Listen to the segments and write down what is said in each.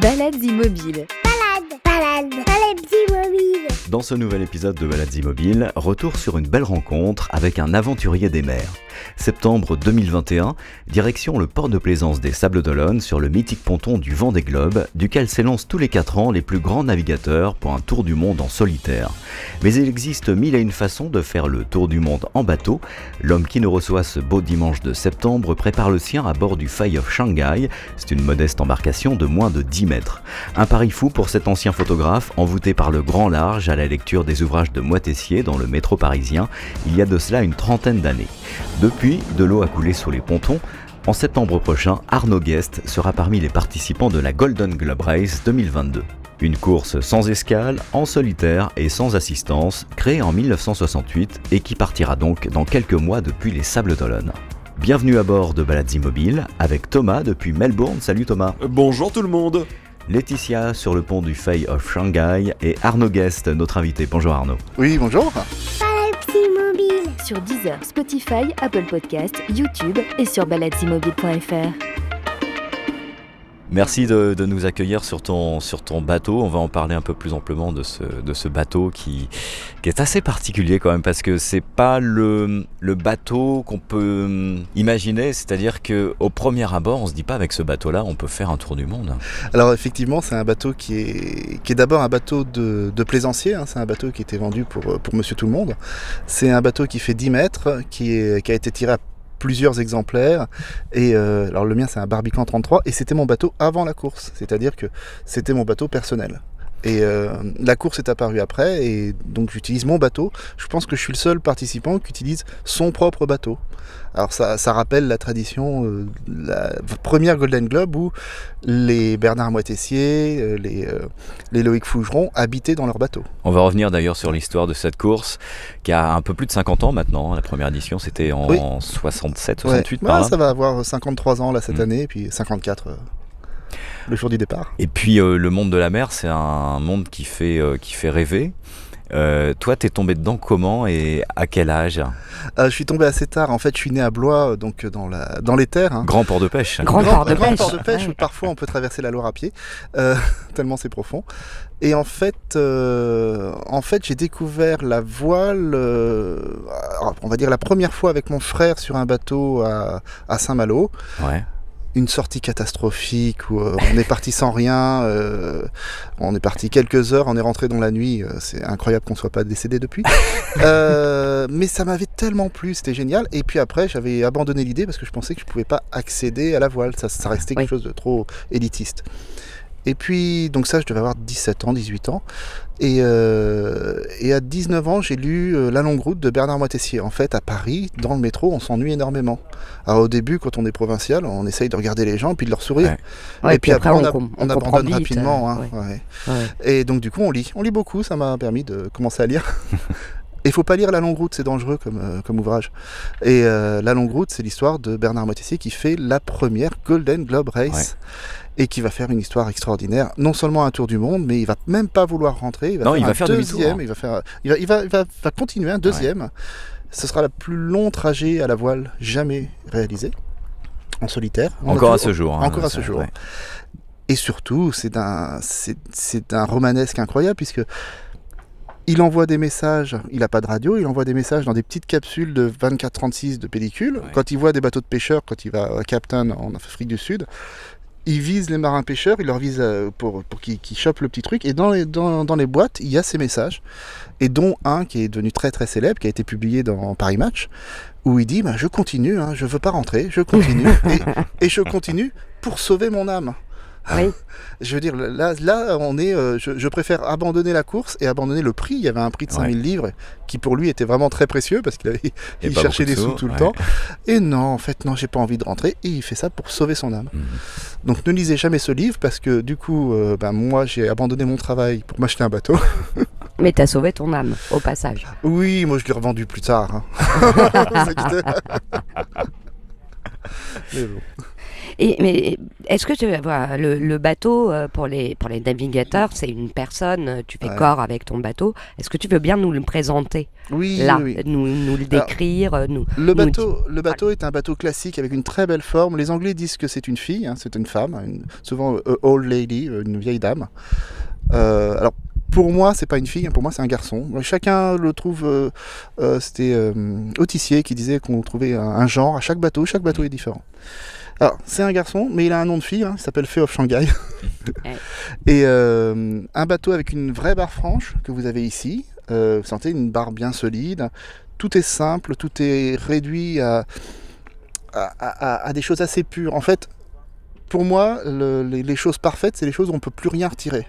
Balades immobiles. Balade, balade, balade immobile. Dans ce nouvel épisode de Balades Immobiles, retour sur une belle rencontre avec un aventurier des mers. Septembre 2021, direction le port de plaisance des Sables d'Olonne sur le mythique ponton du Vent des Globes, duquel s'élancent tous les 4 ans les plus grands navigateurs pour un tour du monde en solitaire. Mais il existe mille et une façons de faire le tour du monde en bateau. L'homme qui nous reçoit ce beau dimanche de septembre prépare le sien à bord du Fay of Shanghai. C'est une modeste embarcation de moins de 10 mètres. Un pari fou pour cet ancien photographe, envoûté par le grand large à la lecture des ouvrages de Moitessier dans le métro parisien, il y a de cela une trentaine d'années. Depuis, de l'eau a coulé sur les pontons. En septembre prochain, Arnaud Guest sera parmi les participants de la Golden Globe Race 2022. Une course sans escale, en solitaire et sans assistance, créée en 1968 et qui partira donc dans quelques mois depuis les Sables d'Olonne. Bienvenue à bord de Balades Immobiles avec Thomas depuis Melbourne. Salut Thomas. Bonjour tout le monde Laetitia sur le pont du Fay of Shanghai et Arnaud Guest, notre invité. Bonjour Arnaud. Oui, bonjour. Sur Deezer, Spotify, Apple Podcast, YouTube et sur baladesimmobiles.fr. Merci de, nous accueillir sur ton, bateau. On va en parler un peu plus amplement de ce, bateau qui, est assez particulier quand même parce que c'est pas le, bateau qu'on peut hum, imaginer. C'est-à-dire que au premier abord, on se dit pas avec ce bateau-là, on peut faire un tour du monde. Alors effectivement, c'est un bateau qui est, d'abord un bateau de, de plaisancier. hein. C'est un bateau qui était vendu pour, Monsieur Tout le Monde. C'est un bateau qui fait 10 mètres, qui, qui a été tiré à plusieurs exemplaires. Et euh, alors le mien, c'est un Barbican 33, et c'était mon bateau avant la course. C'est-à-dire que c'était mon bateau personnel. Et euh, la course est apparue après, et donc j'utilise mon bateau. Je pense que je suis le seul participant qui utilise son propre bateau. Alors ça, ça rappelle la tradition, euh, la première Golden Globe où les Bernard Moitessier, euh, les, les Loïc Fougeron habitaient dans leur bateau. On va revenir d'ailleurs sur l'histoire de cette course qui a un peu plus de 50 ans maintenant. La première édition, c'était en Oui. 67, Ouais. 68 Ouais, par là. ça va avoir 53 ans là cette Mm. année, et puis 54 euh, le jour du départ. Et puis euh, le monde de la mer, c'est un monde qui fait, euh, qui fait rêver. Euh, toi, t'es tombé dedans comment et à quel âge? Euh, je suis tombé assez tard. En fait, je suis né à Blois, donc dans, la, dans les terres. hein. Grand port de pêche. Grand port de pêche. port de pêche, où parfois on peut traverser la Loire à pied, euh, tellement c'est profond. Et en fait, euh, en fait j'ai découvert la voile, euh, on va dire la première fois avec mon frère sur un bateau à, à Saint-Malo. Ouais. Une sortie catastrophique où euh, on est parti sans rien, euh, on est parti quelques heures, on est rentré dans la nuit, euh, c'est incroyable qu'on soit pas décédé depuis. Euh, mais ça m'avait tellement plu, c'était génial. Et puis après, j'avais abandonné l'idée parce que je pensais que je pouvais pas accéder à la voile, ça, ça restait quelque Oui. chose de trop élitiste. Et puis, donc ça, je devais avoir 17 ans, 18 ans. Et, euh, et à 19 ans, j'ai lu euh, La longue route de Bernard Moitessier. En fait, à Paris, dans le métro, on s'ennuie énormément. Alors au début, quand on est provincial, on essaye de regarder les gens puis de leur sourire. Ouais. Ouais, et puis après, on, a- abandonne vite, rapidement. hein, ouais. ouais. Ouais. Et donc du coup, on lit. On lit beaucoup, ça m'a permis de commencer à lire. Et il faut pas lire La Longue Route, c'est dangereux comme, euh, comme ouvrage. Et euh, La Longue Route, c'est l'histoire de Bernard Moitessier qui fait la première Golden Globe Race. Et qui va faire une histoire extraordinaire. Non seulement un tour du monde, mais il va même pas vouloir rentrer. Il va Non, faire il va un faire deuxième. hein. Il va faire, il va, il va, il va, va continuer un deuxième. Ce sera le plus long trajet à la voile jamais réalisé en solitaire. A Encore à ce jour. hein, encore à ce jour. et surtout, c'est d'un, c'est, c'est un romanesque incroyable puisque il envoie des messages. Il n'a pas de radio, il envoie des messages dans des petites capsules de 24-36 de pellicule. Ouais. Quand il voit des bateaux de pêcheurs, quand il va à Captain en Afrique du Sud, il vise les marins pêcheurs, il leur vise euh, pour, pour qu'ils, chopent le petit truc. Et dans les, dans, dans les boîtes, il y a ces messages. Et dont un qui est devenu très très célèbre, qui a été publié dans Paris Match, où il dit bah, Je continue, hein, je veux pas rentrer, je continue. et, et je continue pour sauver mon âme. Oui. Je veux dire, là, là on est, euh, je, je préfère abandonner la course et abandonner le prix. Il y avait un prix de 5000 livres qui pour lui était vraiment très précieux parce qu'il avait, il cherchait des de sous, sous, tout le ouais. temps. Et non, en fait, non, j'ai pas envie de rentrer. Et il fait ça pour sauver son âme. Mhm. Donc ne lisez jamais ce livre parce que du coup, euh, ben, moi j'ai abandonné mon travail pour m'acheter un bateau. Mais t'as sauvé ton âme, au passage. Oui, moi je l'ai revendu plus tard. hein. Mais bon. Et mais est-ce que tu vois le, le bateau euh, pour les pour les navigateurs, c'est une personne. euh, Tu fais Ouais. corps avec ton bateau. Est-ce que tu veux bien nous le présenter? Oui, là, oui, nous, nous le décrire, euh, nous. Le nous bateau, le bateau est un bateau classique avec une très belle forme. Les Anglais disent que c'est une fille, hein, c'est une femme, une- souvent old lady, une vieille dame. Euh, alors pour moi, c'est pas une fille, hein, pour moi c'est un garçon. Chacun le trouve. euh, euh, C'était euh, Autissier qui disait qu'on trouvait un, un genre à chaque bateau. Chaque bateau est différent. Alors c'est un garçon, mais il a un nom de fille. hein, il s'appelle Feu of Shanghai. Ouais. Et euh, un bateau avec une vraie barre franche que vous avez ici. Euh, vous sentez une barre bien solide. Tout est simple, tout est réduit à, à, à- à des choses assez pures. En fait, pour moi, le- les, les choses parfaites, c'est les choses où on ne peut plus rien retirer.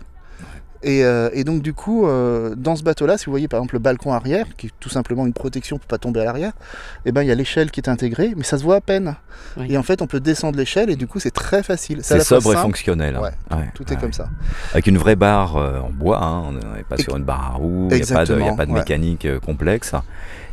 Et, euh, et donc du coup, euh, dans ce bateau-là, si vous voyez par exemple le balcon arrière, qui est tout simplement une protection pour pas tomber à l'arrière, eh ben il y a l'échelle qui est intégrée, mais ça se voit à peine. Oui. Et en fait, on peut descendre l'échelle et du coup, c'est très facile. C'est sobre et fonctionnel. hein. Ouais, Ouais, Tout ouais. est comme ça. Avec une vraie barre euh, en bois, hein, on n'est pas Et- sur une barre à roue, il n'y a, pas de- il y a Exactement, pas de ouais. mécanique complexe.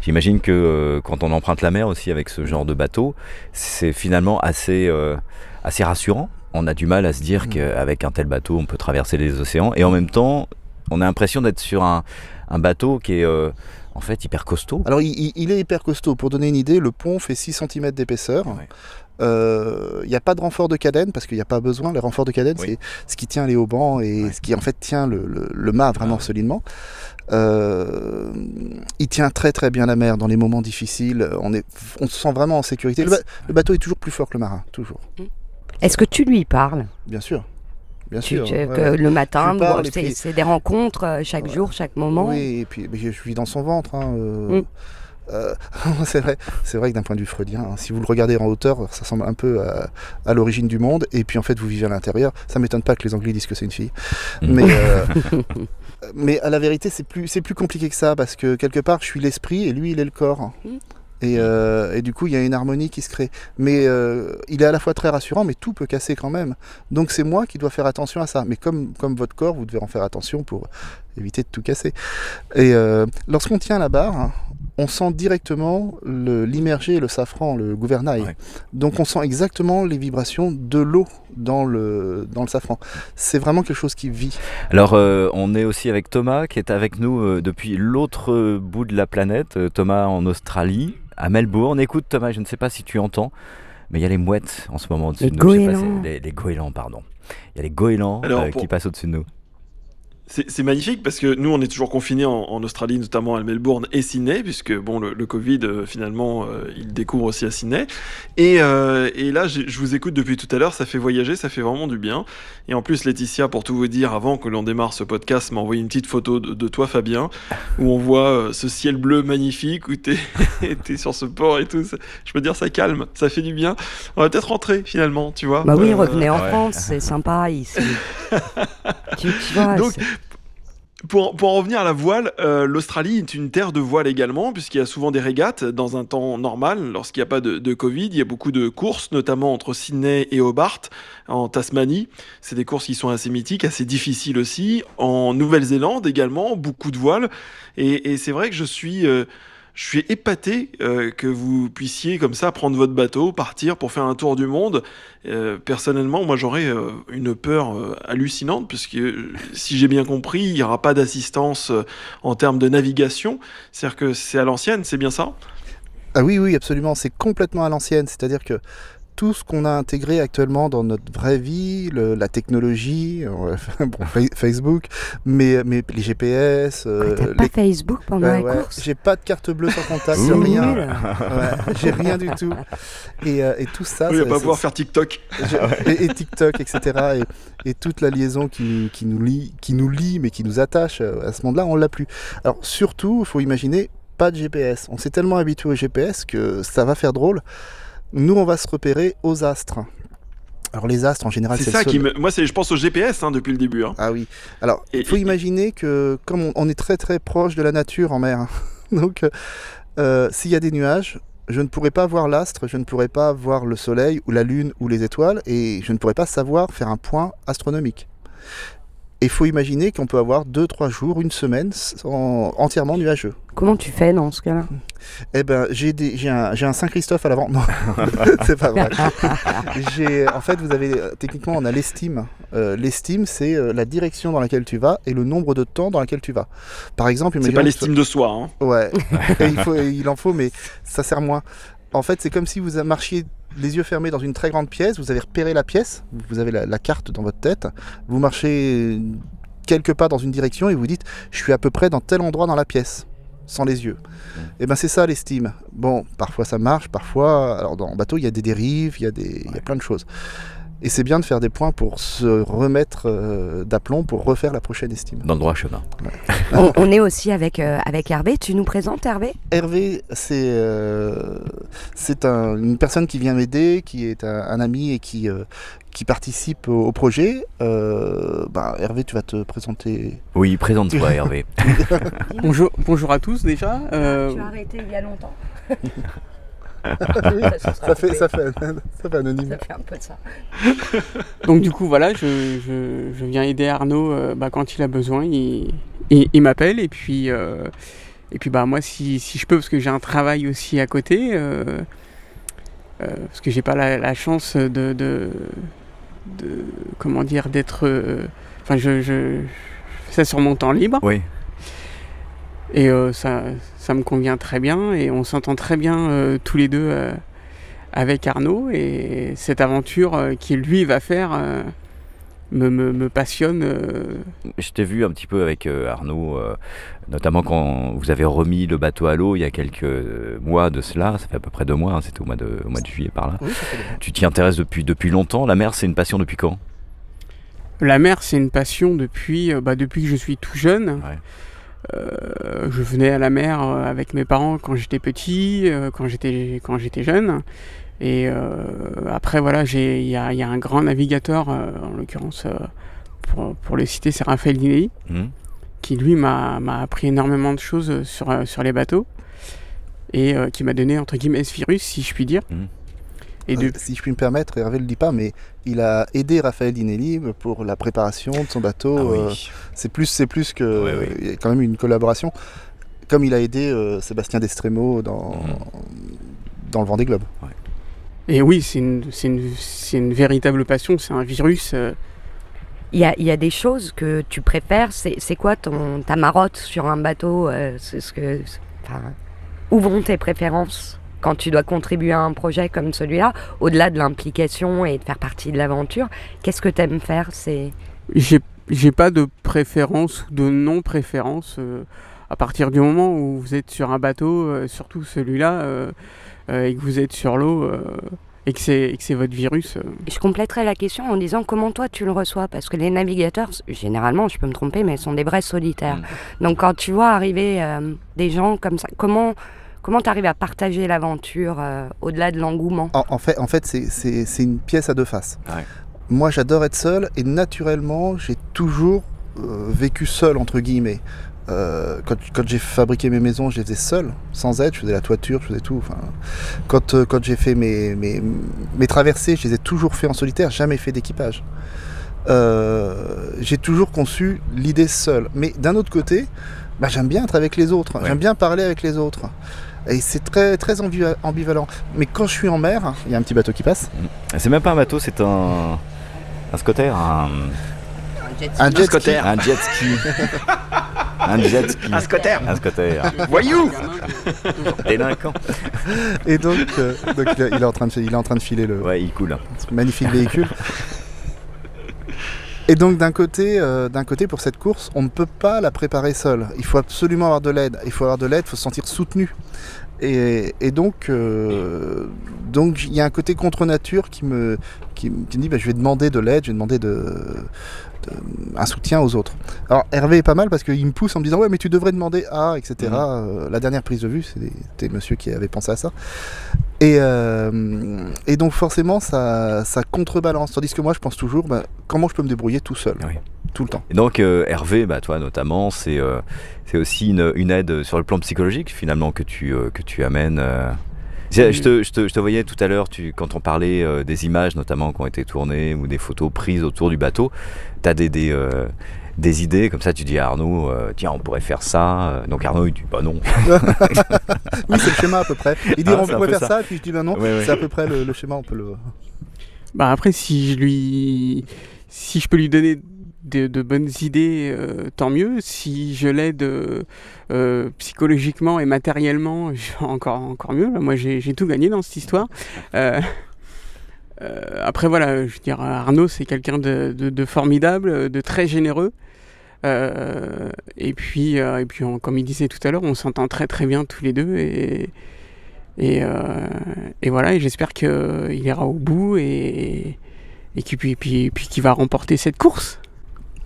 J'imagine que euh, quand on emprunte la mer aussi avec ce genre de bateau, c'est finalement assez, euh, assez rassurant. On a du mal à se dire Mm. qu'avec un tel bateau, on peut traverser les océans. Et en même temps, on a l'impression d'être sur un, un bateau qui est euh, en fait hyper costaud. Alors, il, est hyper costaud. Pour donner une idée, le pont fait 6 cm d'épaisseur. Ouais. Euh, Il n'y a pas de renfort de cadène parce qu'il n'y a pas besoin. Les renforts de cadène, Oui. c'est ce qui tient les haubans et Ouais. ce qui en fait tient le, le- le mât vraiment Ah solidement. Euh, il tient très très bien la mer dans les moments difficiles. On, est, on se sent vraiment en sécurité. Le, ba- le bateau est toujours plus fort que le marin, toujours. Est-ce que tu lui parles? Bien sûr. Bien sûr. tu- ouais, que ouais. Le matin, bon, c'est des rencontres euh, chaque Ouais. jour, chaque moment. Oui, et puis mais je suis dans son ventre. hein, euh, Mm. euh, c'est vrai, c'est vrai que d'un point de vue freudien, hein, si vous le regardez en hauteur, ça semble un peu à, à l'origine du monde, et puis en fait vous vivez à l'intérieur. Ça m'étonne pas que les Anglais disent que c'est une fille, Mm. mais euh, mais à la vérité c'est plus c'est plus compliqué que ça parce que quelque part je suis l'esprit et lui il est le corps. Mm. Et, euh, et du coup, il y a une harmonie qui se crée. Mais euh, il est à la fois très rassurant, mais tout peut casser quand même. Donc c'est moi qui dois faire attention à ça. Mais comme, comme votre corps, vous devez en faire attention pour éviter de tout casser. Et euh, lorsqu'on tient la barre, on sent directement le- l'immergé et le safran, le gouvernail. Ouais. Donc on sent exactement les vibrations de l'eau dans le, dans le safran. C'est vraiment quelque chose qui vit. Alors, euh, on est aussi avec Thomas qui est avec nous depuis l'autre bout de la planète, Thomas en Australie, à Melbourne. Écoute, Thomas, je ne sais pas si tu entends, mais il y a les mouettes en ce moment au-dessus de nous. Je sais pas, goélands. c'est- les, les goélands, pardon. Il y a les goélands Alors, euh, pour- qui passent au-dessus de nous. C'est magnifique parce que nous, on est toujours confinés en, en Australie, notamment à Melbourne et Sydney, puisque bon, le, le Covid, euh, finalement, euh, il découvre aussi à Sydney. Et, euh, et là, je vous écoute depuis tout à l'heure, ça fait voyager, ça fait vraiment du bien. Et en plus, Laetitia, pour tout vous dire, avant que l'on démarre ce podcast, m'a envoyé une petite photo de, de toi, Fabien, où on voit euh, ce ciel bleu magnifique, où t'es es sur ce port et tout. Ça- Je peux dire, ça calme, ça fait du bien. On va peut-être rentrer, finalement, tu vois. Bah oui, Euh, revenez en ouais. France, c'est sympa ici. tu, tu vois, Donc, c'est- Pour, pour en revenir à la voile, euh, l'Australie est une terre de voile également, puisqu'il y a souvent des régates dans un temps normal, lorsqu'il n'y a pas de, de Covid. Il y a beaucoup de courses, notamment entre Sydney et Hobart, en Tasmanie. C'est des courses qui sont assez mythiques, assez difficiles aussi. En Nouvelle-Zélande également, beaucoup de voiles. Et, et c'est vrai que je suis... euh, je suis épaté euh, que vous puissiez comme ça prendre votre bateau, partir pour faire un tour du monde. Euh, personnellement, moi j'aurais euh, une peur hallucinante puisque si j'ai bien compris, il n'y aura pas d'assistance en termes de navigation. C'est-à-dire que c'est à l'ancienne, c'est bien ça? Ah oui, oui, absolument. C'est complètement à l'ancienne. C'est-à-dire que tout ce qu'on a intégré actuellement dans notre vraie vie, le- la technologie, euh, bon, Facebook, mais, mais les GPS, euh, Ah, pas les- Facebook pendant Ouais, la ouais. course J'ai pas de carte bleue sans contact, rien. j'ai rien du tout. Et, euh, et tout ça, Oui, il ça- va pas pouvoir faire TikTok. je- et, et TikTok, etc. Et, et toute la liaison qui, nous- qui, nous lie, qui nous lie, mais qui nous attache euh, à ce monde-là, on l'a plus. Alors surtout, il faut imaginer, pas de GPS. On s'est tellement habitué au GPS que ça va faire drôle. Nous, on va se repérer aux astres. Alors les astres, en général, C'est ça le seul- qui me... Moi, c'est, je pense au GPS hein, depuis le début. hein. ah oui. Alors, il faut et- imaginer que comme on, on est très très proche de la nature en mer, donc euh, euh, s'il y a des nuages, je ne pourrais pas voir l'astre, je ne pourrais pas voir le soleil ou la lune ou les étoiles, et je ne pourrais pas savoir faire un point astronomique. Et il faut imaginer qu'on peut avoir 2-3 jours, une semaine sans- entièrement nuageux. Comment tu fais dans ce cas-là? Eh ben, j'ai un, Saint-Christophe à l'avant. Non, c'est pas vrai. En fait, vous avez techniquement, on a l'estime. Euh, l'estime, c'est euh, la direction dans laquelle tu vas et le nombre de temps dans lequel tu vas. Par exemple, C'est pas l'estime de soi. Hein. Ouais, Et il, faut, il en faut, mais ça sert moins. En fait, c'est comme si vous marchiez les yeux fermés dans une très grande pièce, vous avez repéré la pièce, vous avez la, la carte dans votre tête, vous marchez quelques pas dans une direction et vous dites je suis à peu près dans tel endroit dans la pièce, sans les yeux. Et ben c'est ça l'estime. Bon, parfois ça marche, parfois. Alors dans le bateau, il y a des dérives, il y a, des, il y a plein de choses. Et c'est bien de faire des points pour se remettre euh, d'aplomb, pour refaire la prochaine estime. Dans le droit chemin. on, on est aussi avec, euh, avec Hervé. Tu nous présentes Hervé? Hervé, c'est euh, c'est un- une personne qui vient m'aider, qui est un, un ami et qui, euh, qui participe au, au projet. Euh, bah, Hervé, tu vas te présenter. Oui, présente-toi Hervé. Bonjour, bonjour à tous déjà. Euh, arrêté il y a longtemps. Ça fait, ça fait, ça fait anonyme. fait un peu de ça. donc du coup voilà, je, je- je viens aider Arnaud euh, bah, quand il a besoin, il, il- il m'appelle et puis euh, et puis bah moi si, si je peux parce que j'ai un travail aussi à côté, euh, euh, parce que j'ai pas la, la chance de, de, de- comment dire d'être, euh, enfin je, je, je fais ça sur mon temps libre. Oui. Et euh, ça, ça me convient très bien et on s'entend très bien euh, tous les deux euh, avec Arnaud. Et cette aventure euh, qu'il lui va faire euh, me, me- me passionne. euh, Je t'ai vu un petit peu avec euh, Arnaud, euh, notamment quand vous avez remis le bateau à l'eau il y a quelques mois de cela, ça fait à peu près deux mois, hein, c'était au mois de, au mois de juillet par là. Oui, Tu t'y intéresses depuis, depuis longtemps, la mer c'est une passion depuis quand? La mer, c'est une passion depuis, bah, depuis que je suis tout jeune. Ouais. Euh, je venais à la mer euh, avec mes parents quand j'étais petit, euh, quand j'étais quand j'étais jeune. Et après, voilà, il y a, il y a un grand navigateur, en l'occurrence, pour, pour le citer, c'est Raphaël Dinelli, Mhm. qui lui m'a m'a appris énormément de choses sur, sur les bateaux et qui m'a donné, entre guillemets, ce virus, si je puis dire. Mhm. Et de, Si je puis me permettre, Hervé ne le dit pas, mais il a aidé Raphaël Dinelli pour la préparation de son bateau. Ah oui. euh, c'est plus, c'est plus que. Il y a quand même une collaboration. Comme il a aidé euh, Sébastien Destremo dans, Mhm. dans le Vendée Globe. et oui, c'est une, c'est une, c'est une véritable passion, c'est un virus. euh, Il y a, il y a des choses que tu préfères. C'est c'est quoi ton, ta marotte sur un bateau euh, c'est ce que, enfin, Où vont tes préférences? Quand tu dois contribuer à un projet comme celui-là, au-delà de l'implication et de faire partie de l'aventure Qu'est-ce que tu aimes faire? C'est J'ai j'ai pas de préférence ou de non-préférence. euh, à partir du moment où vous êtes sur un bateau, euh, surtout celui-là, euh, euh, et que vous êtes sur l'eau, euh, et que c'est et que c'est votre virus. euh, Je compléterai la question en disant comment toi tu le reçois parce que les navigateurs, généralement, je peux me tromper, mais sont des vrais solitaires. Mm. Donc quand tu vois arriver euh, des gens comme ça, comment comment tu arrives à partager l'aventure euh, au-delà de l'engouement En, en fait, en fait c'est- c'est c'est une pièce à deux faces. Ouais. Moi, j'adore être seul et naturellement, j'ai toujours euh, vécu seul, entre guillemets. Euh, quand quand j'ai fabriqué mes maisons, je les faisais seul, sans aide. Je faisais la toiture, je faisais tout. Enfin, quand euh, quand j'ai fait mes, mes, mes traversées, je les ai toujours fait en solitaire, jamais fait d'équipage. Euh, j'ai toujours conçu l'idée seule. Mais d'un autre côté, bah, j'aime bien être avec les autres. Ouais. J'aime bien parler avec les autres. Et c'est très, très ambiva- ambivalent. Mais quand je suis en mer, il y a un petit bateau qui passe. C'est même pas un bateau, c'est un, un scotter, un, Un jet ski. scotter. un jet ski. un jet ski. Un scotter. Un scotter. Voyou Délinquant. Et donc, euh, donc il, est- il est en train de, il est en train de filer le Ouais, il coule. ce magnifique véhicule. Et donc d'un côté, euh, côté, pour cette course, on ne peut pas la préparer seul. Il faut absolument avoir de l'aide. Il faut avoir de l'aide, il faut se sentir soutenu. Et, donc, euh, donc il y a un côté contre nature qui me, qui, me dit, bah, je vais demander de l'aide, je vais demander de, de- un soutien aux autres. Alors Hervé est pas mal parce qu'il me pousse en me disant, ouais, mais tu devrais demander à, etc. Mhm. Euh, la dernière prise de vue, c'était monsieur qui avait pensé à ça. Et, euh, et donc forcément, ça, ça contrebalance. Tandis que moi, je pense toujours, bah, comment je peux me débrouiller tout seul, Oui. tout le temps. Et donc euh, Hervé, bah, toi notamment, c'est euh, aussi une, une aide sur le plan psychologique finalement que tu, euh, que tu amènes. Je, je te, je te- je te voyais tout à l'heure, tu- quand on parlait euh, des images notamment qui ont été tournées ou des photos prises autour du bateau, tu as des, des, euh, des idées comme ça Tu dis à Arnaud, euh, tiens, on pourrait faire ça. Donc Arnaud, il dit, bah non. Oui, c'est le schéma à peu près. Il dit Ah, on pourrait faire ça. ça, puis je dis ben non. Ouais, ouais. C'est à peu près le, le schéma, on peut le. Bah après, si je lui, si je peux lui donner de, de bonnes idées, euh, tant mieux. Si je l'aide euh, euh, psychologiquement et matériellement, encore encore mieux. Là, moi, j'ai tout gagné dans cette histoire. Après, voilà, je veux dire, Arnaud, c'est quelqu'un de, de- de formidable, de très généreux. Et puis, et puis on- comme il disait tout à l'heure, on s'entend très très bien tous les deux. Et, et, et voilà, et j'espère qu'il ira au bout et, et puis, puis, puis qu'il va remporter cette course.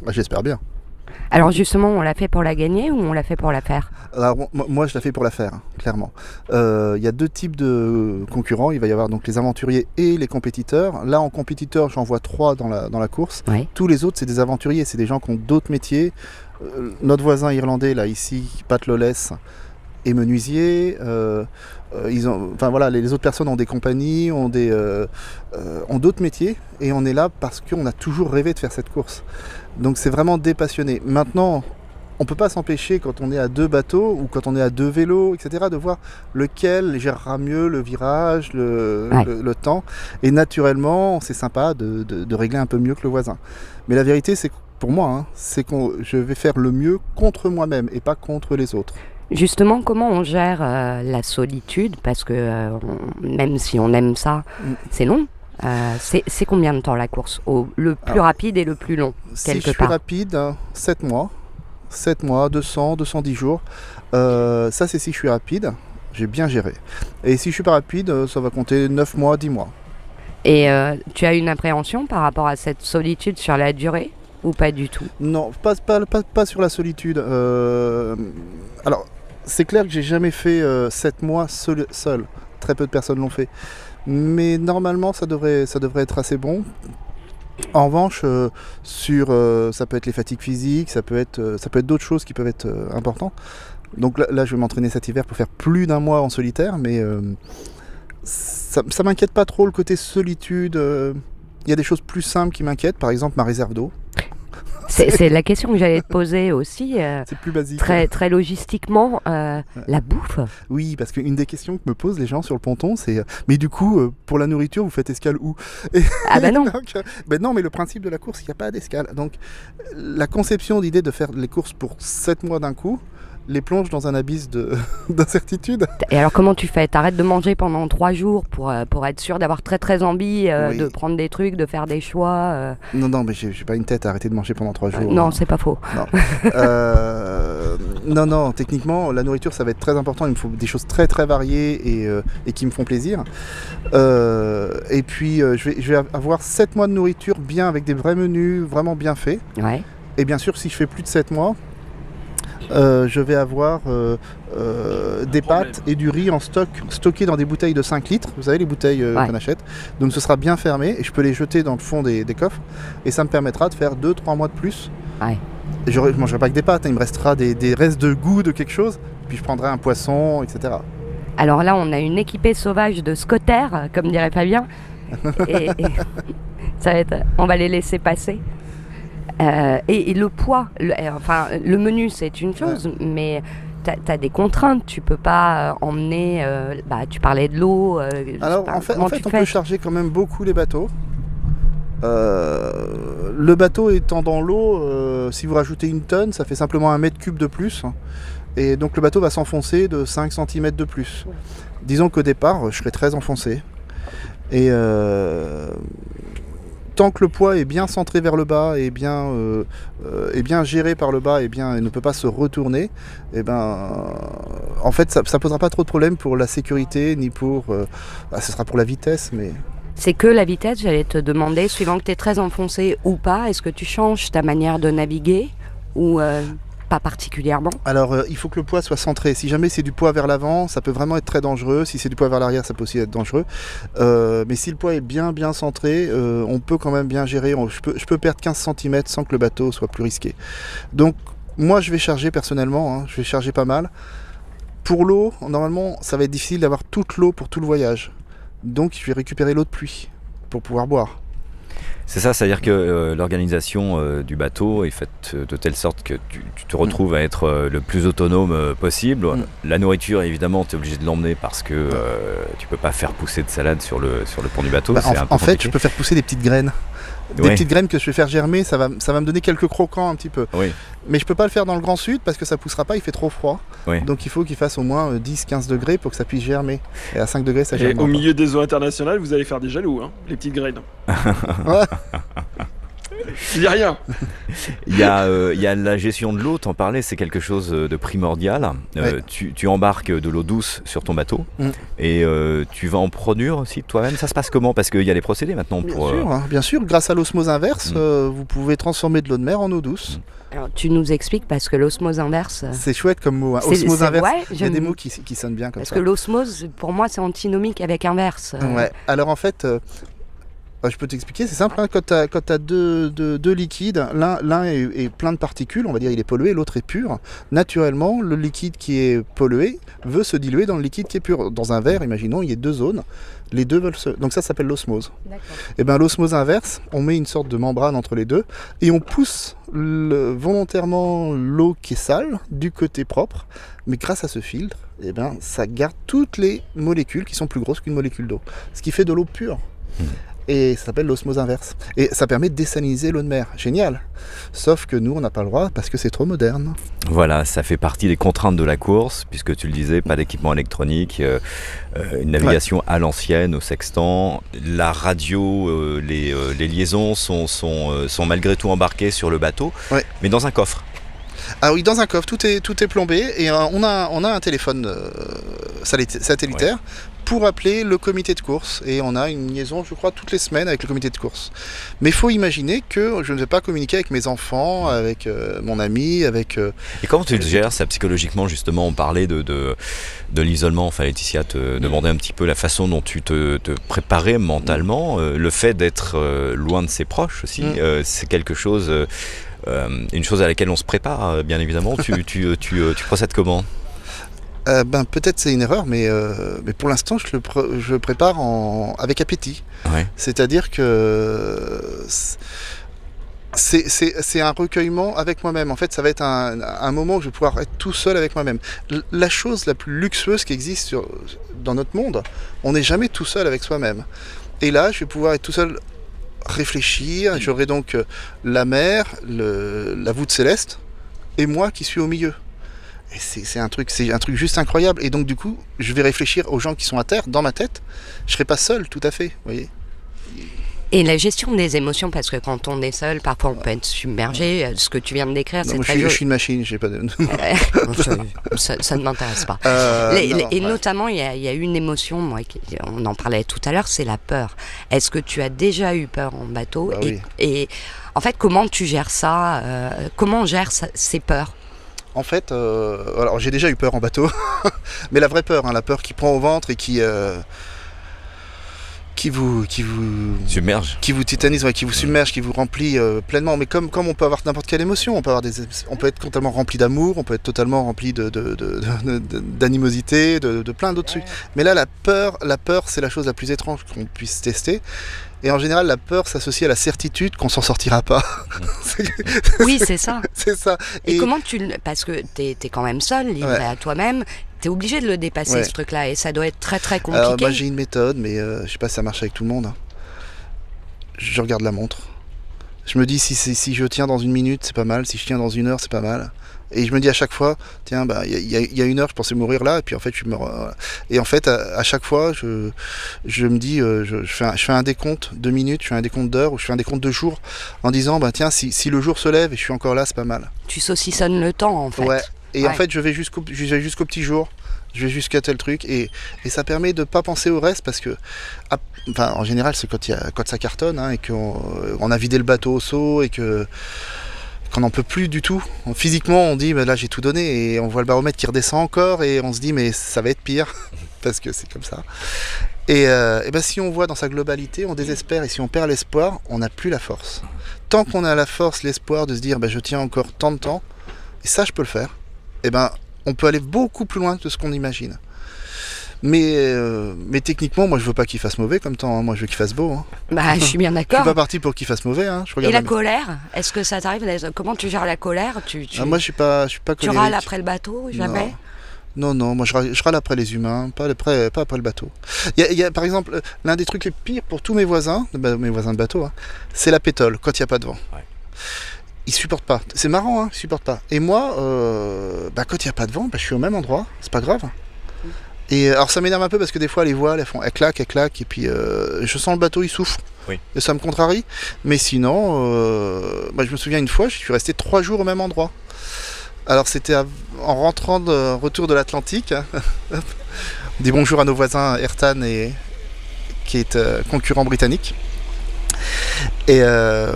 Bah, J'espère bien. Alors justement, on l'a fait pour la gagner ou on l'a fait pour la faire? Alors, moi, je la fais pour la faire, hein, clairement. Euh, Il y a deux types de concurrents. Il va y avoir donc les aventuriers et les compétiteurs. Là, en compétiteur, j'en vois trois dans la, dans la course. Tous les autres, c'est des aventuriers. C'est des gens qui ont d'autres métiers. Euh, notre voisin irlandais, là, ici, Pat Lawless, est menuisier. Euh, euh, ils ont, enfin voilà, les, autres personnes ont des compagnies, ont des, euh, euh, ont d'autres métiers, et on est là parce qu'on a toujours rêvé de faire cette course. Donc c'est vraiment des passionnés. Maintenant, on peut pas s'empêcher quand on est à deux bateaux ou quand on est à deux vélos, etc., de voir lequel gérera mieux le virage, le, Ouais. le- le temps. Et naturellement, c'est sympa de, de- de régler un peu mieux que le voisin. Mais la vérité, c'est que pour moi, hein, c'est que je vais faire le mieux contre moi-même et pas contre les autres. Justement, comment on gère euh, la solitude? Parce que euh, on- même si on aime ça, Mm. c'est long. Euh, c'est combien de temps la course Au- Le plus Ah. rapide et le plus long Si Quelque je suis part. rapide, 7 mois. 7 mois, 200, 210 jours. Euh, ça, c'est si je suis rapide. J'ai bien géré. Et si je suis pas rapide, euh, ça va compter 9 mois, 10 mois. Et euh, tu as une appréhension par rapport à cette solitude sur la durée ou pas du tout? Non, pas, pas, pas, pas sur la solitude. Euh, alors, c'est clair que j'ai jamais fait 7 mois seul, seul. Très peu de personnes l'ont fait. Mais normalement, ça devrait, ça devrait être assez bon. En revanche, euh, sur, euh, ça peut être les fatigues physiques, ça peut être, euh, être d'autres choses qui peuvent être importantes. Donc là, je vais m'entraîner cet hiver pour faire plus d'un mois en solitaire, mais ça, ça m'inquiète pas trop le côté solitude. Il y a des choses plus simples qui m'inquiètent, par exemple ma réserve d'eau. C'est la question que j'allais te poser aussi. euh, C'est plus basique. très, très logistiquement, euh, la bouffe. Oui, parce qu'une des questions que me posent les gens sur le ponton, c'est euh, mais du coup, pour la nourriture, vous faites escale où? Et Ah bah non. donc, ben non, mais le principe de la course, il n'y a pas d'escale. Donc, la conception d'idée de faire les courses pour 7 mois d'un coup les plonge dans un abysse de- d'incertitude. Et alors comment tu fais? T'arrêtes de manger pendant trois jours pour, euh, pour être sûr d'avoir très très envie euh, Oui. de prendre des trucs, de faire des choix euh, non, non, mais j'ai pas une tête à arrêter de manger pendant 3 jours. Non, c'est pas faux. Euh, non, non, techniquement, la nourriture, ça va être très important. Il me faut des choses très, très variées et, euh, et qui me font plaisir. Euh, et puis, euh, je, vais, je vais avoir 7 mois de nourriture bien avec des vrais menus, vraiment bien faits. Ouais. Et bien sûr, si je fais plus de 7 mois, euh, je vais avoir euh, euh, des problème. pâtes et du riz en stock, stocké dans des bouteilles de 5 litres. Vous savez, les bouteilles euh, Ouais. qu'on achète. Donc, ce sera bien fermé et je peux les jeter dans le fond des, des coffres. Et ça me permettra de faire 2-3 mois de plus. Ouais. Et Je ne mangerai pas que des pâtes, hein, il me restera des, des restes de goût de quelque chose. Puis je prendrai un poisson, etc. Alors là, on a une équipée sauvage de scotters, euh, comme dirait Fabien. Et, et ça va être, on va les laisser passer. Euh, et, et le poids, le, euh, enfin, le menu, c'est une chose, mais tu as, des contraintes. Tu peux pas euh, emmener. euh, bah, tu parlais de l'eau. euh, Alors pas, en fait, en fait on peut charger quand même beaucoup les bateaux. Le bateau étant dans l'eau, si vous rajoutez une tonne, ça fait simplement un mètre cube de plus. Et donc le bateau va s'enfoncer de 5 cm de plus. Disons qu'au départ, je serai très enfoncé. Et tant que le poids est bien centré vers le bas et bien, euh, euh, bien géré par le bas et bien et ne peut pas se retourner, et ben, en fait, ça, ça posera pas trop de problèmes pour la sécurité ni pour. euh, bah, ce sera pour la vitesse, mais C'est que la vitesse, j'allais te demander, suivant que tu es très enfoncé ou pas, est-ce que tu changes ta manière de naviguer ou pas particulièrement Alors, euh, il faut que le poids soit centré. Si jamais c'est du poids vers l'avant, ça peut vraiment être très dangereux. Si c'est du poids vers l'arrière, ça peut aussi être dangereux. Euh, mais si le poids est bien, bien centré, euh, on peut quand même bien gérer. On- je, peux, je peux perdre 15 cm sans que le bateau soit plus risqué. Donc, moi, je vais charger personnellement. hein, je vais charger pas mal. Pour l'eau, normalement, ça va être difficile d'avoir toute l'eau pour tout le voyage. Donc, je vais récupérer l'eau de pluie pour pouvoir boire. C'est ça, c'est-à-dire que euh, l'organisation euh, du bateau est faite de telle sorte que tu, tu te retrouves à être euh, le plus autonome euh, possible. Mm. La nourriture, évidemment, tu es obligé de l'emmener parce que euh, tu peux pas faire pousser de salade sur le, sur le pont du bateau. Bah, un en, peu en fait, je peux faire pousser des petites graines. Des Ouais. petites graines que je vais faire germer, ça va, ça va me donner quelques croquants un petit peu. Oui. Mais je peux pas le faire dans le grand sud parce que ça poussera pas, il fait trop froid. Oui. Donc il faut qu'il fasse au moins euh, 10-15 degrés pour que ça puisse germer. Et à 5 degrés, ça Et germe. au milieu des eaux internationales, vous allez faire des jaloux, hein, les petites graines. Ouais. Je dis rien. Il y, a, euh, il y a la gestion de l'eau, t'en parlais, c'est quelque chose de primordial. Euh, Ouais. tu, tu embarques de l'eau douce sur ton bateau Mm. et euh, tu vas en produire aussi toi-même. Ça se passe comment? Parce qu'il y a des procédés maintenant Bien pour. euh, sûr, hein, bien sûr, grâce à l'osmose inverse, Mm. euh, vous pouvez transformer de l'eau de mer en eau douce. Alors, tu nous expliques parce que l'osmose inverse. C'est chouette comme mot. hein. Osmose inverse, ouais, il y a des mots qui, qui sonnent bien comme Parce ça. que l'osmose, pour moi, c'est antinomique avec inverse. Euh, Ouais. Alors en fait, euh, je peux t'expliquer, c'est simple. hein, quand tu as, deux, deux- deux liquides, l'un l'un est, est plein de particules, on va dire il est pollué, l'autre est pur. Naturellement, le liquide qui est pollué veut se diluer dans le liquide qui est pur. Dans un verre, imaginons, il y a deux zones. Les deux veulent se... Donc ça s'appelle l'osmose. Et bien l'osmose inverse, on met une sorte de membrane entre les deux et on pousse le- volontairement l'eau qui est sale du côté propre. Mais grâce à ce filtre, et ben, ça garde toutes les molécules qui sont plus grosses qu'une molécule d'eau. Ce qui fait de l'eau pure. Et ça s'appelle l'osmose inverse. Et ça permet de désaliniser l'eau de mer. Génial. Sauf que nous, on n'a pas le droit parce que c'est trop moderne. Voilà, ça fait partie des contraintes de la course, puisque tu le disais, pas d'équipement électronique, euh, euh, une navigation à l'ancienne, au sextant. La radio, euh, les, euh, les liaisons sont, sont, sont malgré tout embarquées sur le bateau, Ouais. mais dans un coffre. Ah oui, dans un coffre, tout est, tout est plombé et on, a, on a un téléphone euh, satellitaire pour appeler le comité de course et on a une liaison, je crois, toutes les semaines avec le comité de course. Mais il faut imaginer que je ne vais pas communiquer avec mes enfants, avec euh, mon ami, avec... euh, Et comment tu le gères, ça, psychologiquement, justement? On parlait de, de, de l'isolement. Enfin, Laetitia te demandait un petit peu la façon dont tu te, te préparais mentalement. Euh, le fait d'être euh, loin de ses proches aussi, Mm. euh, c'est quelque chose... euh, euh, une chose à laquelle on se prépare, euh, bien évidemment. tu, tu, euh, tu, euh, tu procèdes comment? Euh, ben, peut-être c'est une erreur, mais, euh, mais pour l'instant, je le, pr- je prépare en, avec appétit. Ouais. C'est-à-dire que c'est- c'est c'est un recueillement avec moi-même. En fait, ça va être un, un moment où je vais pouvoir être tout seul avec moi-même. La chose la plus luxueuse qui existe sur- dans notre monde, on n'est jamais tout seul avec soi-même. Et là, je vais pouvoir être tout seul réfléchir. J'aurai donc euh, la mer, le- la voûte céleste, et moi qui suis au milieu. C'est un truc, c'est un truc juste incroyable. Et donc du coup, je vais réfléchir aux gens qui sont à terre, dans ma tête. Je serai pas seul, tout à fait. Vous voyez. Et la gestion des émotions, parce que quand on est seul, parfois on peut être submergé. Ce que tu viens de décrire, c'est je, très je joli. suis une machine, j'ai pas de. Je- ça, ça ne m'intéresse pas. Euh, Les- non, les- et ouais. notamment, il y, a, il y a une émotion, moi, qui- on en parlait tout à l'heure, c'est la peur. Est-ce que tu as déjà eu peur en bateau Bah et, oui. et en fait, comment tu gères ça euh, Comment on gère ça- ces peurs? En fait, euh, alors j'ai déjà eu peur en bateau, mais la vraie peur, hein, la peur qui prend au ventre et qui euh, qui vous qui vous Submerge. qui vous titanise, ouais, qui vous submerge, qui vous remplit euh, pleinement. Mais comme, comme on peut avoir n'importe quelle émotion, on peut, avoir des, on peut être totalement rempli d'amour, on peut être totalement rempli de, de- de- de- de- d'animosité, de, de plein d'autres trucs. Mais là, la peur, la peur, c'est la chose la plus étrange qu'on puisse tester. Et en général, la peur s'associe à la certitude qu'on s'en sortira pas. Oui, c'est ça. c'est ça. Et, comment tu le... Parce que tu es, quand même seul, livré Ouais. à toi-même, tu es obligé de le dépasser, Ouais. ce truc-là, et ça doit être très très compliqué. Alors, moi, j'ai une méthode, mais euh, je sais pas si ça marche avec tout le monde. hein. Je regarde la montre. Je me dis si, si, si je tiens dans une minute, c'est pas mal. Si je tiens dans une heure, c'est pas mal. Et je me dis à chaque fois, tiens, bah, il y, a- il y y a une heure, je pensais mourir là, et puis en fait, je me. re- Et en fait, à, à chaque fois, je, je me dis, euh, je, je fais un, je fais un décompte de minutes, je fais un décompte d'heures, ou je fais un décompte de jours, en disant, bah tiens, si, si le jour se lève et je suis encore là, c'est pas mal. Tu saucissonnes le temps, en fait. Ouais. Et en fait, je vais jusqu'au petit jour. Je vais jusqu'à tel truc. Et, et ça permet de pas penser au reste parce que, ah, enfin, en général, c'est quand, il y a- quand ça cartonne hein, et qu'on on a vidé le bateau au seau et que qu'on n'en peut plus du tout. Physiquement, on dit, bah, là, j'ai tout donné. Et on voit le baromètre qui redescend encore et on se dit, mais ça va être pire parce que c'est comme ça. Et, euh, et ben, si on voit dans sa globalité, on désespère. Et si on perd l'espoir, on n'a plus la force. Tant qu'on a la force, l'espoir de se dire, bah, je tiens encore tant de temps, et ça, je peux le faire, et ben, on peut aller beaucoup plus loin que ce qu'on imagine. Mais, euh, mais techniquement, moi je veux pas qu'il fasse mauvais comme temps, hein. moi je veux qu'il fasse beau. hein. Bah, je suis bien Je suis d'accord. pas parti pour qu'il fasse mauvais. Hein. Je Et regarde la la- colère Est-ce que ça t'arrive Comment tu gères la colère? Tu, tu, Ah, moi je suis pas, je suis pas tu colérique. râles après le bateau Jamais? Non, non, moi je râle, je râle après les humains, pas après, pas après le bateau. Il y a, il y a, par exemple, l'un des trucs les pires pour tous mes voisins, bah, mes voisins de bateau, hein, c'est la pétole quand il n'y a pas de vent. Ouais. Ils supportent pas. C'est marrant, hein, ils supportent pas. Et moi, euh, bah, quand il n'y a pas de vent, bah, je suis au même endroit, c'est pas grave. Et euh, alors ça m'énerve un peu parce que des fois les voiles elles font elles claquent, elles claquent et puis euh, je sens le bateau il souffre. Oui. Et ça me contrarie. Mais sinon, euh, bah, je me souviens une fois, je suis resté trois jours au même endroit. Alors c'était en rentrant de retour de l'Atlantique. hein. On dit bonjour à nos voisins Ayrton et qui est concurrent britannique. Et euh,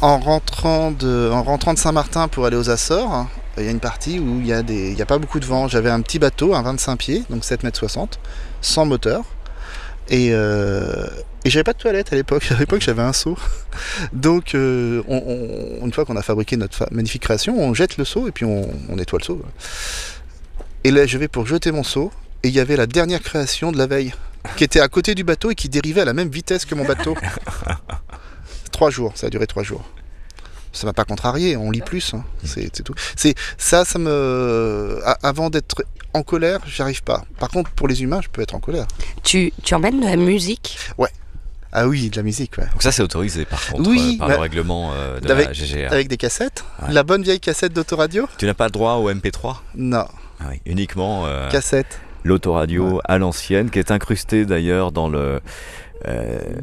en rentrant de en rentrant de Saint-Martin pour aller aux Açores, il y a une partie où il y a a pas beaucoup de vent. J'avais un petit bateau, un 25 pieds, donc 7 mètres 60, sans moteur. Et, euh, et j'avais pas de toilette à l'époque. À l'époque, j'avais un seau. Donc, euh, une fois qu'on a fabriqué notre magnifique création, on jette le seau et puis on, on nettoie le seau. Et là, je vais pour jeter mon seau et il y avait la dernière création de la veille qui était à côté du bateau et qui dérivait à la même vitesse que mon bateau. trois jours, ça a duré trois jours. Ça m'a pas contrarié, on lit plus, hein. c'est tout. C'est ça, ça me, avant d'être en colère, j'arrive pas. Par contre, pour les humains, je peux être en colère. tu, tu emmènes de la musique? Ah oui, de la musique, ouais. Donc ça c'est autorisé par contre Oui, euh, par bah, le règlement euh, de avec- la GGA. Avec des cassettes, Ouais. la bonne vieille cassette d'autoradio? Tu n'as pas le droit au MP3 Non, Ah oui, uniquement euh, cassette l'autoradio à l'ancienne qui est incrustée d'ailleurs dans le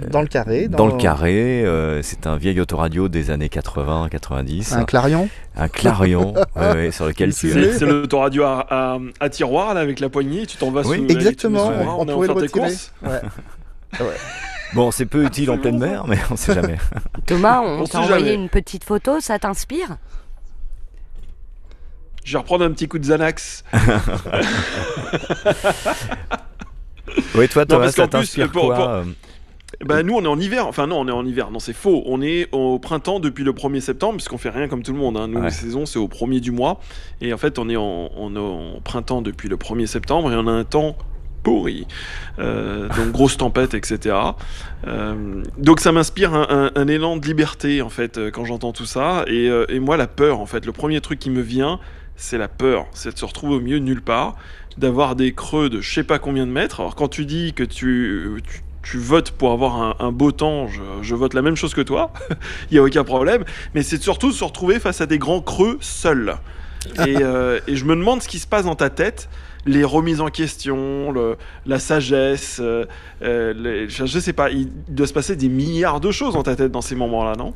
dans le carré, dans le carré. euh, c'est un vieil autoradio des années 80-90. un clarion. Un clarion ouais, ouais, sur lequel tu C'est- l'autoradio à, à, à tiroir là, avec la poignée, tu t'en vas Oui, sous- Exactement, on, on est en pouvait le train de tes retirer. courses. Ouais. Bon, c'est peu utile en pleine mer, mais on sait jamais. Thomas, on, On t'a envoyé jamais. une petite photo, ça t'inspire? Je vais reprendre un petit coup de Xanax. Oui, toi, Thomas, parce ça t'inspire quoi pour- Bah nous on est en hiver, enfin non on est en hiver, non c'est faux, on est au printemps depuis le 1er septembre puisqu'on fait rien comme tout le monde, hein. nous Ouais. la saison c'est au premier du mois. Et en fait on est en, on est en printemps depuis le 1er septembre et on a un temps pourri, Euh, donc grosse tempête etc. Euh, donc ça m'inspire un, un- un élan de liberté en fait quand j'entends tout ça. Et, et moi la peur en fait, le premier truc qui me vient c'est la peur, c'est de se retrouver au milieu de nulle part, d'avoir des creux de je sais pas combien de mètres. Alors quand tu dis que tu, tu, tu votes pour avoir un, un beau temps, je, je vote la même chose que toi, il n'y a aucun problème, mais c'est surtout de se retrouver face à des grands creux seuls. Et, euh, et je me demande ce qui se passe dans ta tête, les remises en question, le- la sagesse, euh, euh, les- je, je sais pas, il doit se passer des milliards de choses dans ta tête dans ces moments-là, non?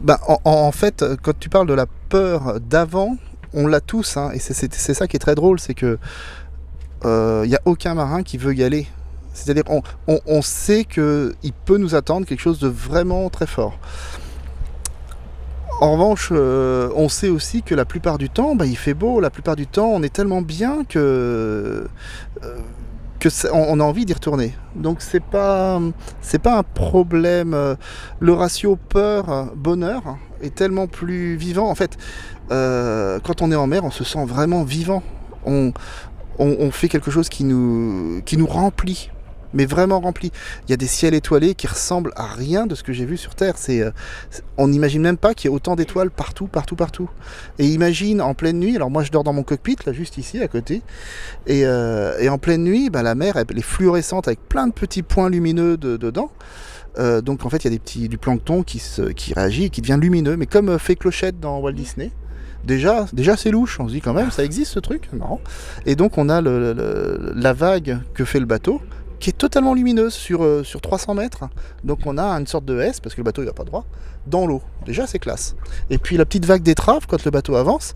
Bah, en, en fait, quand tu parles de la peur d'avant, on l'a tous, hein, et c'est ça qui est très drôle, c'est que il n'y a aucun marin qui veut y aller. C'est-à-dire, on, sait qu'il peut nous attendre quelque chose de vraiment très fort. En revanche, euh, on sait aussi que la plupart du temps, bah, il fait beau, la plupart du temps, on est tellement bien que, euh, que on, a envie d'y retourner. Donc c'est pas, pas un problème. euh, le ratio peur-bonheur est tellement plus vivant. En fait, euh, quand on est en mer, on se sent vraiment vivant. On, fait quelque chose qui nous, qui nous remplit, mais vraiment rempli. Il y a des ciels étoilés qui ressemblent à rien de ce que j'ai vu sur Terre. C'est, euh, c'est- on n'imagine même pas qu'il y ait autant d'étoiles partout, partout, partout. Et imagine en pleine nuit, alors moi je dors dans mon cockpit, là juste ici à côté, et, euh, et en pleine nuit, bah, la mer elle est fluorescente avec plein de petits points lumineux de- dedans. Euh, donc en fait il y a des petits, du plancton qui, se, qui réagit qui devient lumineux, mais comme fait Clochette dans Walt Disney. Déjà, déjà c'est louche, on se dit quand même, ça existe ce truc, marrant. Et donc on a la vague que fait le bateau, qui est totalement lumineuse sur, euh, sur 300 mètres. Donc on a une sorte de S, parce que le bateau il va pas droit, dans l'eau. Déjà c'est classe. Et puis la petite vague d'étrave, quand le bateau avance,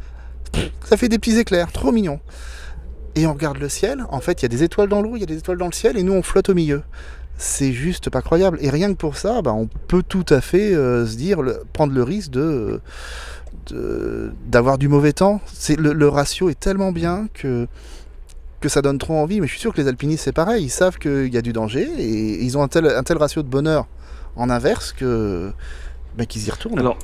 ça fait des petits éclairs, trop mignon. Et on regarde le ciel, en fait il y a des étoiles dans l'eau, il y a des étoiles dans le ciel, et nous on flotte au milieu. C'est juste pas croyable. Et rien que pour ça, bah, on peut tout à fait euh, se dire, prendre le risque de- d'avoir du mauvais temps. C'est le, ratio est tellement bien que ça donne trop envie. Mais je suis sûr que les alpinistes c'est pareil. Ils savent qu'il y a du danger et ils ont un tel un tel ratio de bonheur en inverse que bah, qu'ils y retournent. Alors,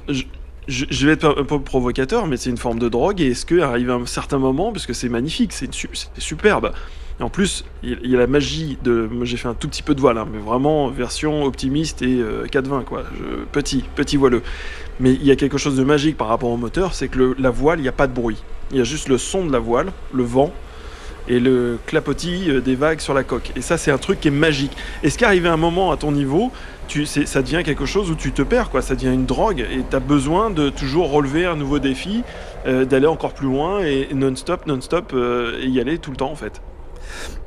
je, vais être un peu provocateur, mais c'est une forme de drogue. Et est-ce qu'arrive à un certain moment, parce que c'est magnifique, c'est su- c'est superbe. Et en plus, il y a la magie de. J'ai fait un tout petit peu de voile, hein, mais vraiment version optimiste et euh, 420, quoi. Petit, petit voileux. Mais il y a quelque chose de magique par rapport au moteur, c'est que la voile, il n'y a pas de bruit. Il y a juste le son de la voile, le vent et le clapotis euh, des vagues sur la coque. Et ça, c'est un truc qui est magique. Est-ce qu'arrivé un moment à ton niveau, tu, ça devient quelque chose où tu te perds, quoi. Ça devient une drogue et tu as besoin de toujours relever un nouveau défi, euh, d'aller encore plus loin et non-stop, non-stop, euh, y aller tout le temps, en fait.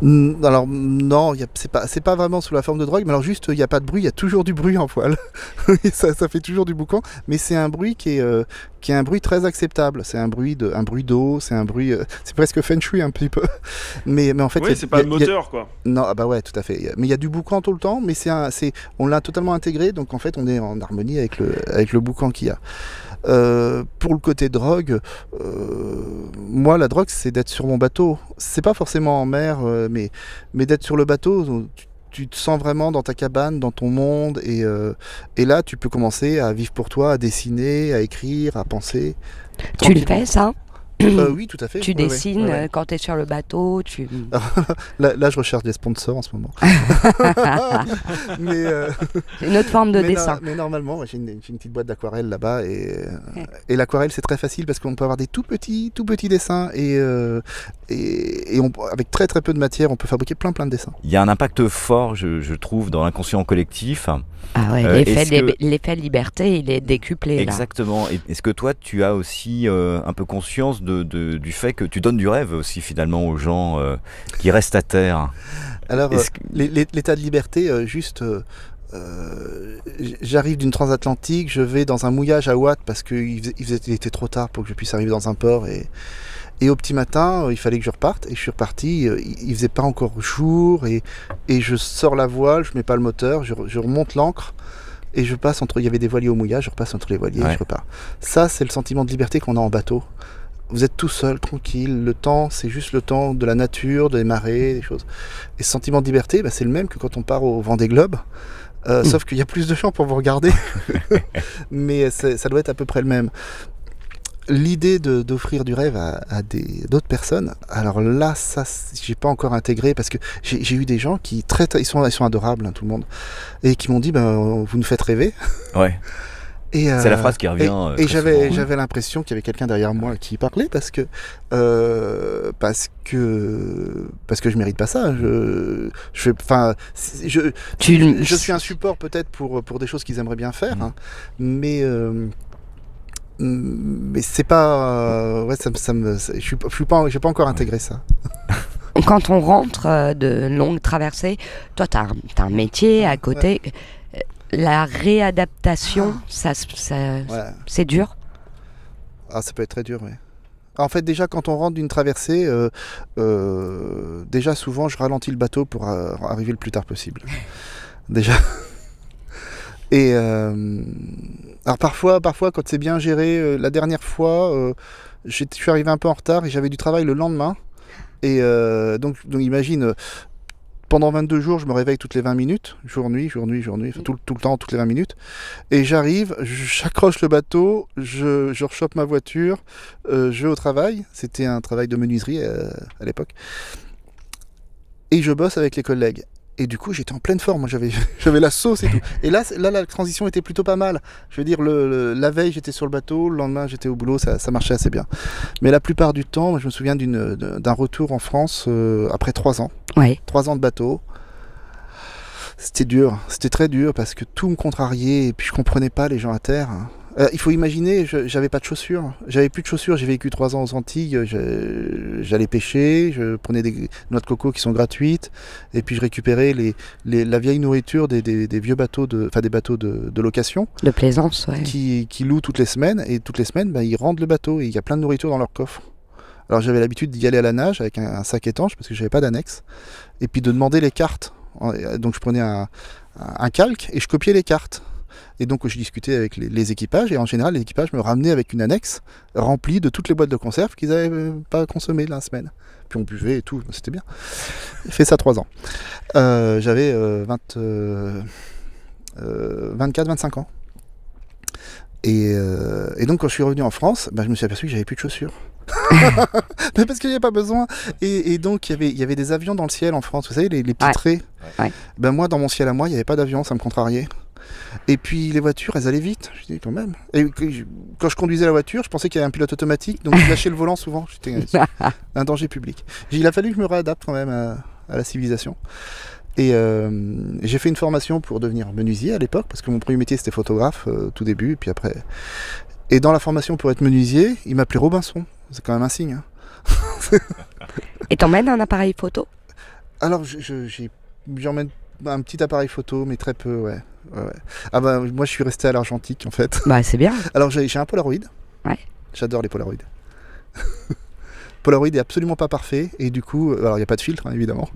Mm, Alors non, c'est pas, pas vraiment sous la forme de drogue, mais alors juste il n'y a pas de bruit, il y a toujours du bruit en. Oui, ça, ça fait toujours du boucan, mais c'est un bruit qui est, euh, qui est un bruit très acceptable. C'est un bruit de, un bruit d'eau, c'est un bruit, euh, c'est presque feng shui un petit peu. Mais, mais en fait, Oui, c'est pas le a- moteur, quoi. Non, ah bah ouais, tout à fait. Mais il y a du boucan tout le temps, mais c'est on l'a totalement intégré, donc en fait on est en harmonie avec le, avec le boucan qu'il y a. Euh, pour le côté drogue, euh, moi la drogue c'est d'être sur mon bateau. C'est pas forcément en mer, euh, mais, mais d'être sur le bateau. Tu, tu te sens vraiment dans ta cabane, dans ton monde, et, euh, et là tu peux commencer à vivre pour toi, à dessiner, à écrire, à penser. Tu le fais ça? Euh, Oui, tout à fait. Tu Ouais, dessines ouais, ouais. euh, quand tu es sur le bateau, tu... Là, là, je recherche des sponsors en ce moment. mais, euh, C'est une autre forme de mais, no- dessin. mais normalement, j'ai une, petite boîte d'aquarelle là-bas et, et l'aquarelle c'est très facile parce qu'on peut avoir des tout petits, tout petits dessins et, euh, et, et on, avec très très peu de matière, on peut fabriquer plein plein de dessins. Il y a un impact fort, je, je trouve, dans l'inconscient collectif. Ah ouais, Euh, l'effet que- liberté, il est décuplé. Exactement. Est-ce que toi, tu as aussi euh, un peu conscience de, de- du fait que tu donnes du rêve aussi finalement aux gens euh, qui restent à terre Alors, euh, l'état de liberté, euh, juste, j'arrive d'une transatlantique, je vais dans un mouillage à Watt parce qu'il faisait, il faisait- il était trop tard pour que je puisse arriver dans un port et, et au petit matin, il fallait que je reparte et je suis reparti. Il, il faisait pas encore jour et, et je sors la voile, je mets pas le moteur, je, re- je remonte l'ancre. Et je passe entre. Il y avait des voiliers au mouillage, je repasse entre les voiliers Ouais. et je repars. Ça, c'est le sentiment de liberté qu'on a en bateau. Vous êtes tout seul, tranquille. Le temps, c'est juste le temps de la nature, des marées, des choses. Et ce sentiment de liberté, bah, c'est le même que quand on part au Vendée Globe. Euh, Sauf qu'il y a plus de gens pour vous regarder. Mais ça doit être à peu près le même. L'idée d'offrir du rêve à, à d'autres personnes, alors là, ça, j'ai pas encore intégré parce que j'ai eu des gens qui très- ils sont, ils sont adorables, hein, tout le monde, et qui m'ont dit, ben, vous nous faites rêver. Ouais. Et, C'est la euh, phrase qui revient. et, euh, et j'avais souvent. j'avais l'impression qu'il y avait quelqu'un derrière moi qui parlait parce que euh, parce que parce que je mérite pas ça. Je je fais enfin je Tu je suis un support peut-être pour pour des choses qu'ils aimeraient bien faire, Mhm. hein, mais euh, mais c'est pas euh, ouais ça, me- ça me je suis pas- je suis pas j'ai pas encore intégré ça. Quand on rentre euh, de longues traversées, toi, tu as, un métier à côté. Euh, La réadaptation, ça, se- ça- Ouais. c'est dur? Ah, ça peut être très dur, oui. En fait, déjà, quand on rentre d'une traversée, euh, euh, déjà, souvent, je ralentis le bateau pour euh, arriver le plus tard possible. Déjà. Et alors, parfois, parfois, quand c'est bien géré, la dernière fois, je suis arrivé un peu en retard et j'avais du travail le lendemain. Et donc, donc, imagine, pendant 22 jours, je me réveille toutes les 20 minutes, jour, nuit, jour, nuit, jour, nuit, tout le temps, toutes les 20 minutes. Et j'arrive, j'accroche le bateau, je, je rechoppe ma voiture, euh, je vais au travail. C'était un travail de menuiserie euh, à l'époque. Et je bosse avec les collègues. Et du coup, j'étais en pleine forme. Moi, J'avais, j'avais la sauce et tout. Et là, la transition était plutôt pas mal. Je veux dire, le, le- la veille, j'étais sur le bateau. Le lendemain, j'étais au boulot. Ça, ça marchait assez bien. Mais la plupart du temps, moi, je me souviens d'une, d'un retour en France euh, après trois ans. Ouais. Trois ans de bateau. C'était dur, c'était très dur parce que tout me contrariait et puis je comprenais pas les gens à terre. Euh, il faut imaginer, je- j'avais pas de chaussures, j'avais plus de chaussures, j'ai vécu trois ans aux Antilles, j'allais pêcher, je prenais des noix de coco qui sont gratuites et puis je récupérais les, les- la vieille nourriture des, des- des vieux bateaux, de, enfin des bateaux de, de location De plaisance, ouais. qui, qui louent toutes les semaines et toutes les semaines bah, ils rendent le bateau et il y a plein de nourriture dans leur coffre. Alors j'avais l'habitude d'y aller à la nage avec un, un sac étanche parce que j'avais pas d'annexe et puis de demander les cartes. Donc je prenais un, un calque et je copiais les cartes. Et donc je discutais avec les, les équipages et en général les équipages me ramenaient avec une annexe remplie de toutes les boîtes de conserve qu'ils n'avaient euh, pas consommées la semaine. Puis on buvait et tout, c'était bien. J'ai fait ça trois ans. Euh, J'avais euh, 20, euh, 24-25 ans. Et, et donc quand je suis revenu en France, bah, je me suis aperçu que j'avais plus de chaussures. Mais parce qu'il n'y avait pas besoin. Et, et donc il y, avait, il y avait des avions dans le ciel en France, vous savez, les, les petits Ouais. traits. Ouais. Ben moi, dans mon ciel à moi, il n'y avait pas d'avion, ça me contrariait. Et puis les voitures, elles allaient vite. Je dis quand même. Et quand je conduisais la voiture, je pensais qu'il y avait un pilote automatique, donc je lâchais le volant souvent. J'étais un danger public. Il a fallu que je me réadapte quand même à, à la civilisation. Et euh, j'ai fait une formation pour devenir menuisier à l'époque, parce que mon premier métier c'était photographe euh, tout début, puis après. Et dans la formation pour être menuisier, il m'appelait Robinson. C'est quand même un signe. hein. Et t'emmènes un appareil photo? Alors, je- je- j'emmène un petit appareil photo, mais très peu, ouais. Ouais. Ah bah, moi, je suis resté à l'argentique, en fait. Bah c'est bien. Alors, j'ai un Polaroid. Ouais. J'adore les Polaroids. Polaroid est absolument pas parfait, et du coup, euh, alors il n'y a pas de filtre, hein, évidemment.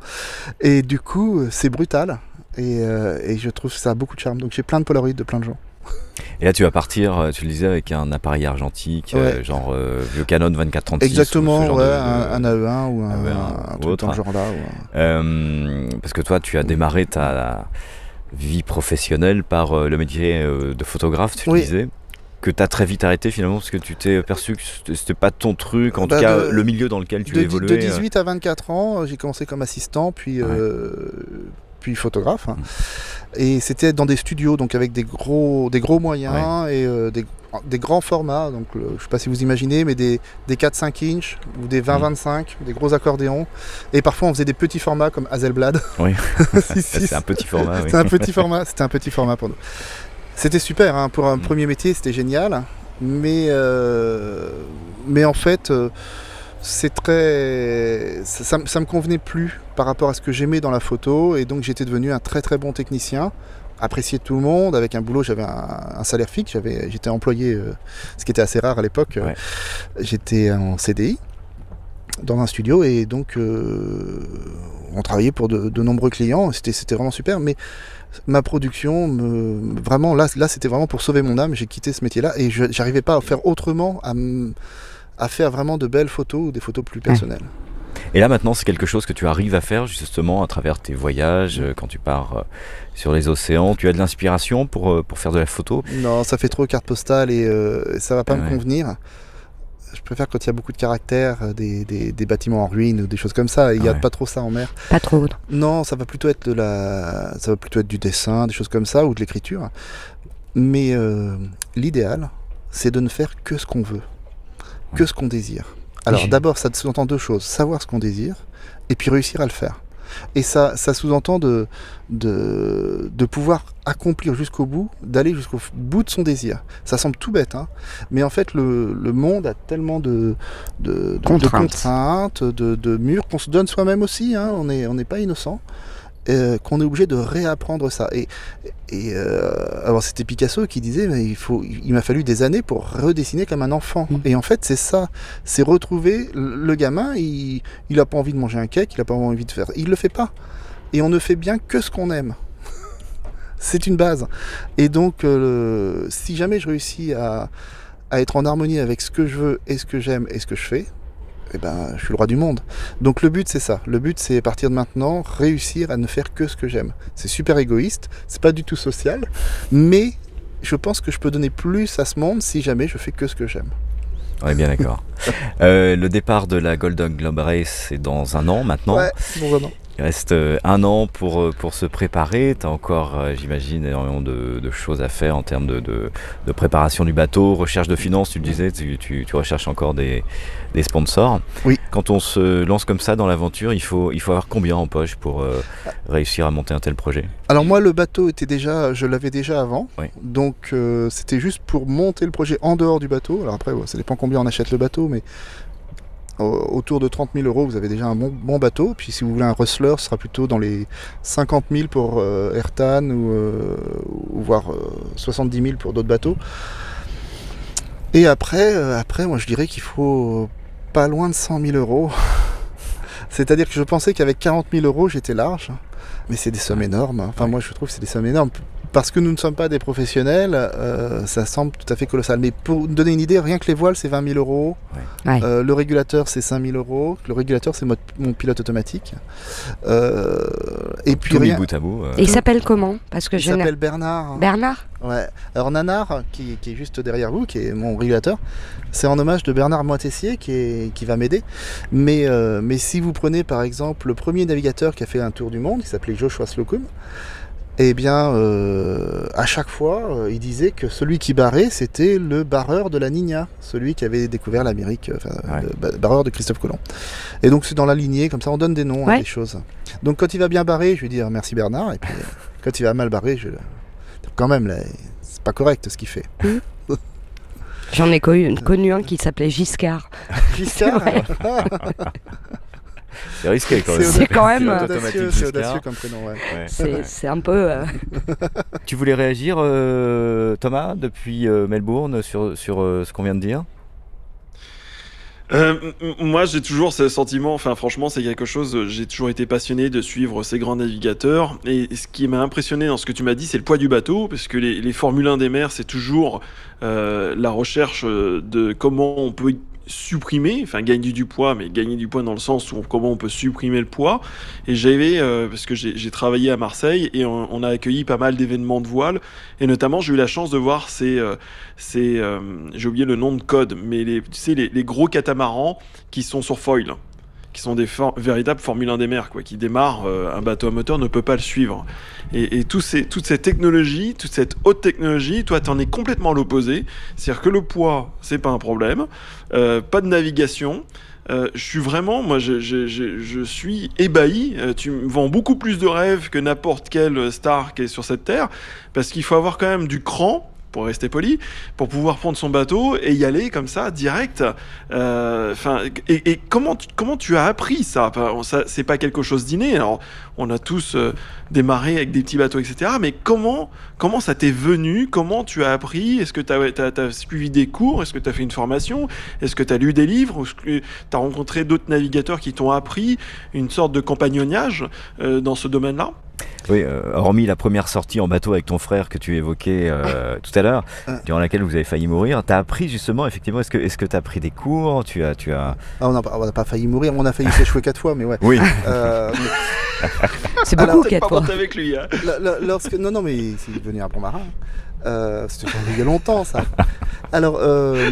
Et du coup, euh, c'est brutal, et, euh, et je trouve que ça a beaucoup de charme. Donc, j'ai plein de Polaroids de plein de gens. Et là, tu vas partir, euh, tu le disais, avec un appareil argentique, euh, genre euh, vieux Canon 24-36. Exactement, ou ouais, de- un, un AE1 ou un, AE1 un ou truc autre. ou Euh, parce que toi, tu as démarré ta vie professionnelle par euh, le métier euh, de photographe, tu le disais. Que tu as très vite arrêté finalement parce que tu t'es perçu que c'était- pas ton truc, en Bah, tout cas de- le milieu dans lequel tu de, évoluais. de euh, 18 à 24 ans, euh, j'ai commencé comme assistant, puis, Ouais. euh, puis photographe. hein. Et c'était dans des studios, donc avec des gros, des gros moyens et euh, des, des grands formats. Donc, le- je sais pas si vous imaginez, mais des, des 4-5 inch ou des 20-25, des gros accordéons. Et parfois, on faisait des petits formats comme Hazelblad. Oui. C'est un petit format. oui. c'était un petit format, c'était un petit format pour nous. C'était super, hein, pour un Mm. premier métier, c'était génial. Mais, euh, mais en fait, euh, c'est très, ça, ça me- convenait plus par rapport à ce que j'aimais dans la photo, et donc j'étais devenu un très très bon technicien, apprécié de tout le monde. Avec un boulot, j'avais un, un salaire fixe, j'avais, j'étais employé, euh, ce qui était assez rare à l'époque. Ouais. J'étais en CDI dans un studio, et donc euh, on travaillait pour de, de nombreux clients. C'était, vraiment super, mais ma production, me, vraiment, là, là c'était vraiment pour sauver mon âme. J'ai quitté ce métier-là et je j'arrivais pas à faire autrement, à, à faire vraiment de belles photos ou des photos plus personnelles. Et là maintenant, c'est quelque chose que tu arrives à faire justement à travers tes voyages, euh, quand tu pars euh, sur les océans. Tu as de l'inspiration pour, euh, pour faire de la photo? Non, ça fait trop carte postale et euh, ça va pas Ah me ouais. convenir. Je préfère quand il y a beaucoup de caractère, des, des- des bâtiments en ruine ou des choses comme ça. Il n'y a Ouais. pas trop ça en mer. Pas trop. non. Non, ça va plutôt être de la, ça va plutôt être du dessin, des choses comme ça, ou de l'écriture. Mais euh, l'idéal, c'est de ne faire que ce qu'on veut, que ce qu'on désire. Alors d'abord, ça sous-entend deux choses savoir ce qu'on désire, et puis réussir à le faire. Et ça, ça sous-entend de, de, de pouvoir accomplir jusqu'au bout, d'aller jusqu'au bout de son désir. Ça semble tout bête, hein, mais en fait, le, le monde a tellement de, de, de- de Contraintes. de, murs qu'on se donne soi-même aussi. hein, on n'est on n'est pas innocent. Euh, qu'on est obligé de réapprendre ça. Et, et euh, alors c'était Picasso qui disait, mais il faut, il m'a fallu des années pour redessiner comme un enfant. Mm. Et en fait, c'est ça, c'est retrouver le le gamin. Il, il a pas envie de manger un cake, il a pas envie de faire, il le fait pas. Et on ne fait bien que ce qu'on aime. c'est une base. Et donc, euh, si jamais je réussis à, à être en harmonie avec ce que je veux et ce que j'aime et ce que je fais, eh ben, je suis le roi du monde. Donc le but c'est ça. Le but c'est à partir de maintenant réussir à ne faire que ce que j'aime. C'est super égoïste, c'est pas du tout social, mais je pense que je peux donner plus à ce monde si jamais je fais que ce que j'aime. On est bien d'accord. Euh, le départ de la Golden Globe Race, c'est dans un an maintenant. Ouais, bon vraiment. Il reste euh, un an pour, euh, pour se préparer. Tu as encore, euh, j'imagine, énormément de, de choses à faire en termes de, de- de préparation du bateau, recherche de finances, tu le disais, tu, tu- tu recherches encore des, des sponsors. Oui. Quand on se lance comme ça dans l'aventure, il faut, il faut avoir combien en poche pour euh, réussir à monter un tel projet? Alors moi le bateau était déjà, je l'avais déjà avant, Oui. donc euh, c'était juste pour monter le projet en dehors du bateau. Alors après ouais, ça dépend combien on achète le bateau, mais autour de 30 000 euros vous avez déjà un bon, bon bateau. Puis si vous voulez un Rustler, ce sera plutôt dans les 50 000 pour euh, Ayrton ou, euh, ou voire euh, 70 000 pour d'autres bateaux. Et après, euh, après moi je dirais qu'il faut pas loin de 100 000 euros. C'est-à-dire que je pensais qu'avec 40 000 euros j'étais large. Mais c'est des sommes énormes. Enfin, moi, je trouve que c'est des sommes énormes. Parce que nous ne sommes pas des professionnels, euh, ça semble tout à fait colossal. Mais pour vous donner une idée, rien que les voiles, c'est 20 000 euros. Ouais. Euh, le régulateur, c'est 5 000 euros. Le régulateur, c'est mo- mon pilote automatique. Euh, et puis Tout mis rien. bout à bout. euh. Et il s'appelle comment? Parce que Il je n'ai- s'appelle Bernard. Bernard? Ouais. Alors Nanar, qui, qui est juste derrière vous, qui est mon régulateur, c'est en hommage de Bernard Moitessier qui, est, qui va m'aider. Mais, euh, mais si vous prenez par exemple le premier navigateur qui a fait un tour du monde, qui s'appelait Joshua Slocum, eh bien, euh, à chaque fois, euh, il disait que celui qui barrait, c'était le barreur de la Nina, celui qui avait découvert l'Amérique, euh, enfin, Ouais. le ba- barreur de Christophe Colomb. Et donc, c'est dans la lignée, comme ça, on donne des noms à Ouais. des choses. Donc, quand il va bien barrer, je vais dire merci Bernard, et puis quand il va mal barrer, je quand même, là, c'est pas correct ce qu'il fait. J'en ai connu, connu un qui s'appelait Giscard. Giscard, Ouais. C'est risqué quand même. C'est quand même, euh, audacieux, automatique c'est Giscard. audacieux comme prénom, ouais. Ouais. C'est un peu. euh, Tu voulais réagir, euh, Thomas, depuis euh, Melbourne, sur, sur euh, ce qu'on vient de dire? Euh, moi, j'ai toujours ce sentiment, enfin franchement, c'est quelque chose, j'ai toujours été passionné de suivre ces grands navigateurs. Et ce qui m'a impressionné dans ce que tu m'as dit, c'est le poids du bateau, parce que les, les Formule 1 des mers, c'est toujours euh, la recherche de comment on peut supprimer, enfin gagner du poids, mais gagner du poids dans le sens où comment on peut supprimer le poids. Et j'avais, euh, parce que j'ai travaillé à Marseille et on, a accueilli pas mal d'événements de voile, et notamment j'ai eu la chance de voir ces, euh, euh, j'ai oublié le nom de code, mais tu sais, les, les gros catamarans qui sont sur foil, qui sont des for- véritables Formule 1 des mers, quoi, qui démarrent, euh, un bateau à moteur ne peut pas le suivre. Et, tous ces, toute cette technologie, toute cette haute technologie, toi, t'en es complètement à l'opposé. C'est-à-dire que le poids, c'est pas un problème, euh, pas de navigation. Euh, je suis vraiment, moi, je, je- je- suis ébahi. Tu me vends beaucoup plus de rêves que n'importe quelle star qui est sur cette terre, parce qu'il faut avoir quand même du cran, pour rester poli, pour pouvoir prendre son bateau et y aller comme ça, direct. Euh, et, et comment, tu, comment tu as appris ça, ça C'est pas quelque chose d'inné. Alors, on a tous euh, démarré avec des petits bateaux, etc. Mais comment, comment ça t'est venu? Comment tu as appris? Est-ce que tu as, suivi des cours? Est-ce que tu as fait une formation? Est-ce que tu as lu des livres? Est-ce que tu as rencontré d'autres navigateurs qui t'ont appris une sorte de compagnonnage euh, dans ce domaine-là? Oui, euh, hormis la première sortie en bateau avec ton frère que tu évoquais euh, tout à l'heure, Ah. durant laquelle vous avez failli mourir, tu as appris justement, effectivement, est-ce que tu as pris des cours? Tu as, tu as... Ah, on n'a pas, on n'a pas failli mourir, on a failli s'échouer quatre fois, mais ouais. Oui, Euh, mais C'est beaucoup, fois. monter avec lui. hein. lo- lo- lorsque, non, non, mais c'est devenu un bon marin. Euh, C'était il y a longtemps, ça. Alors, euh,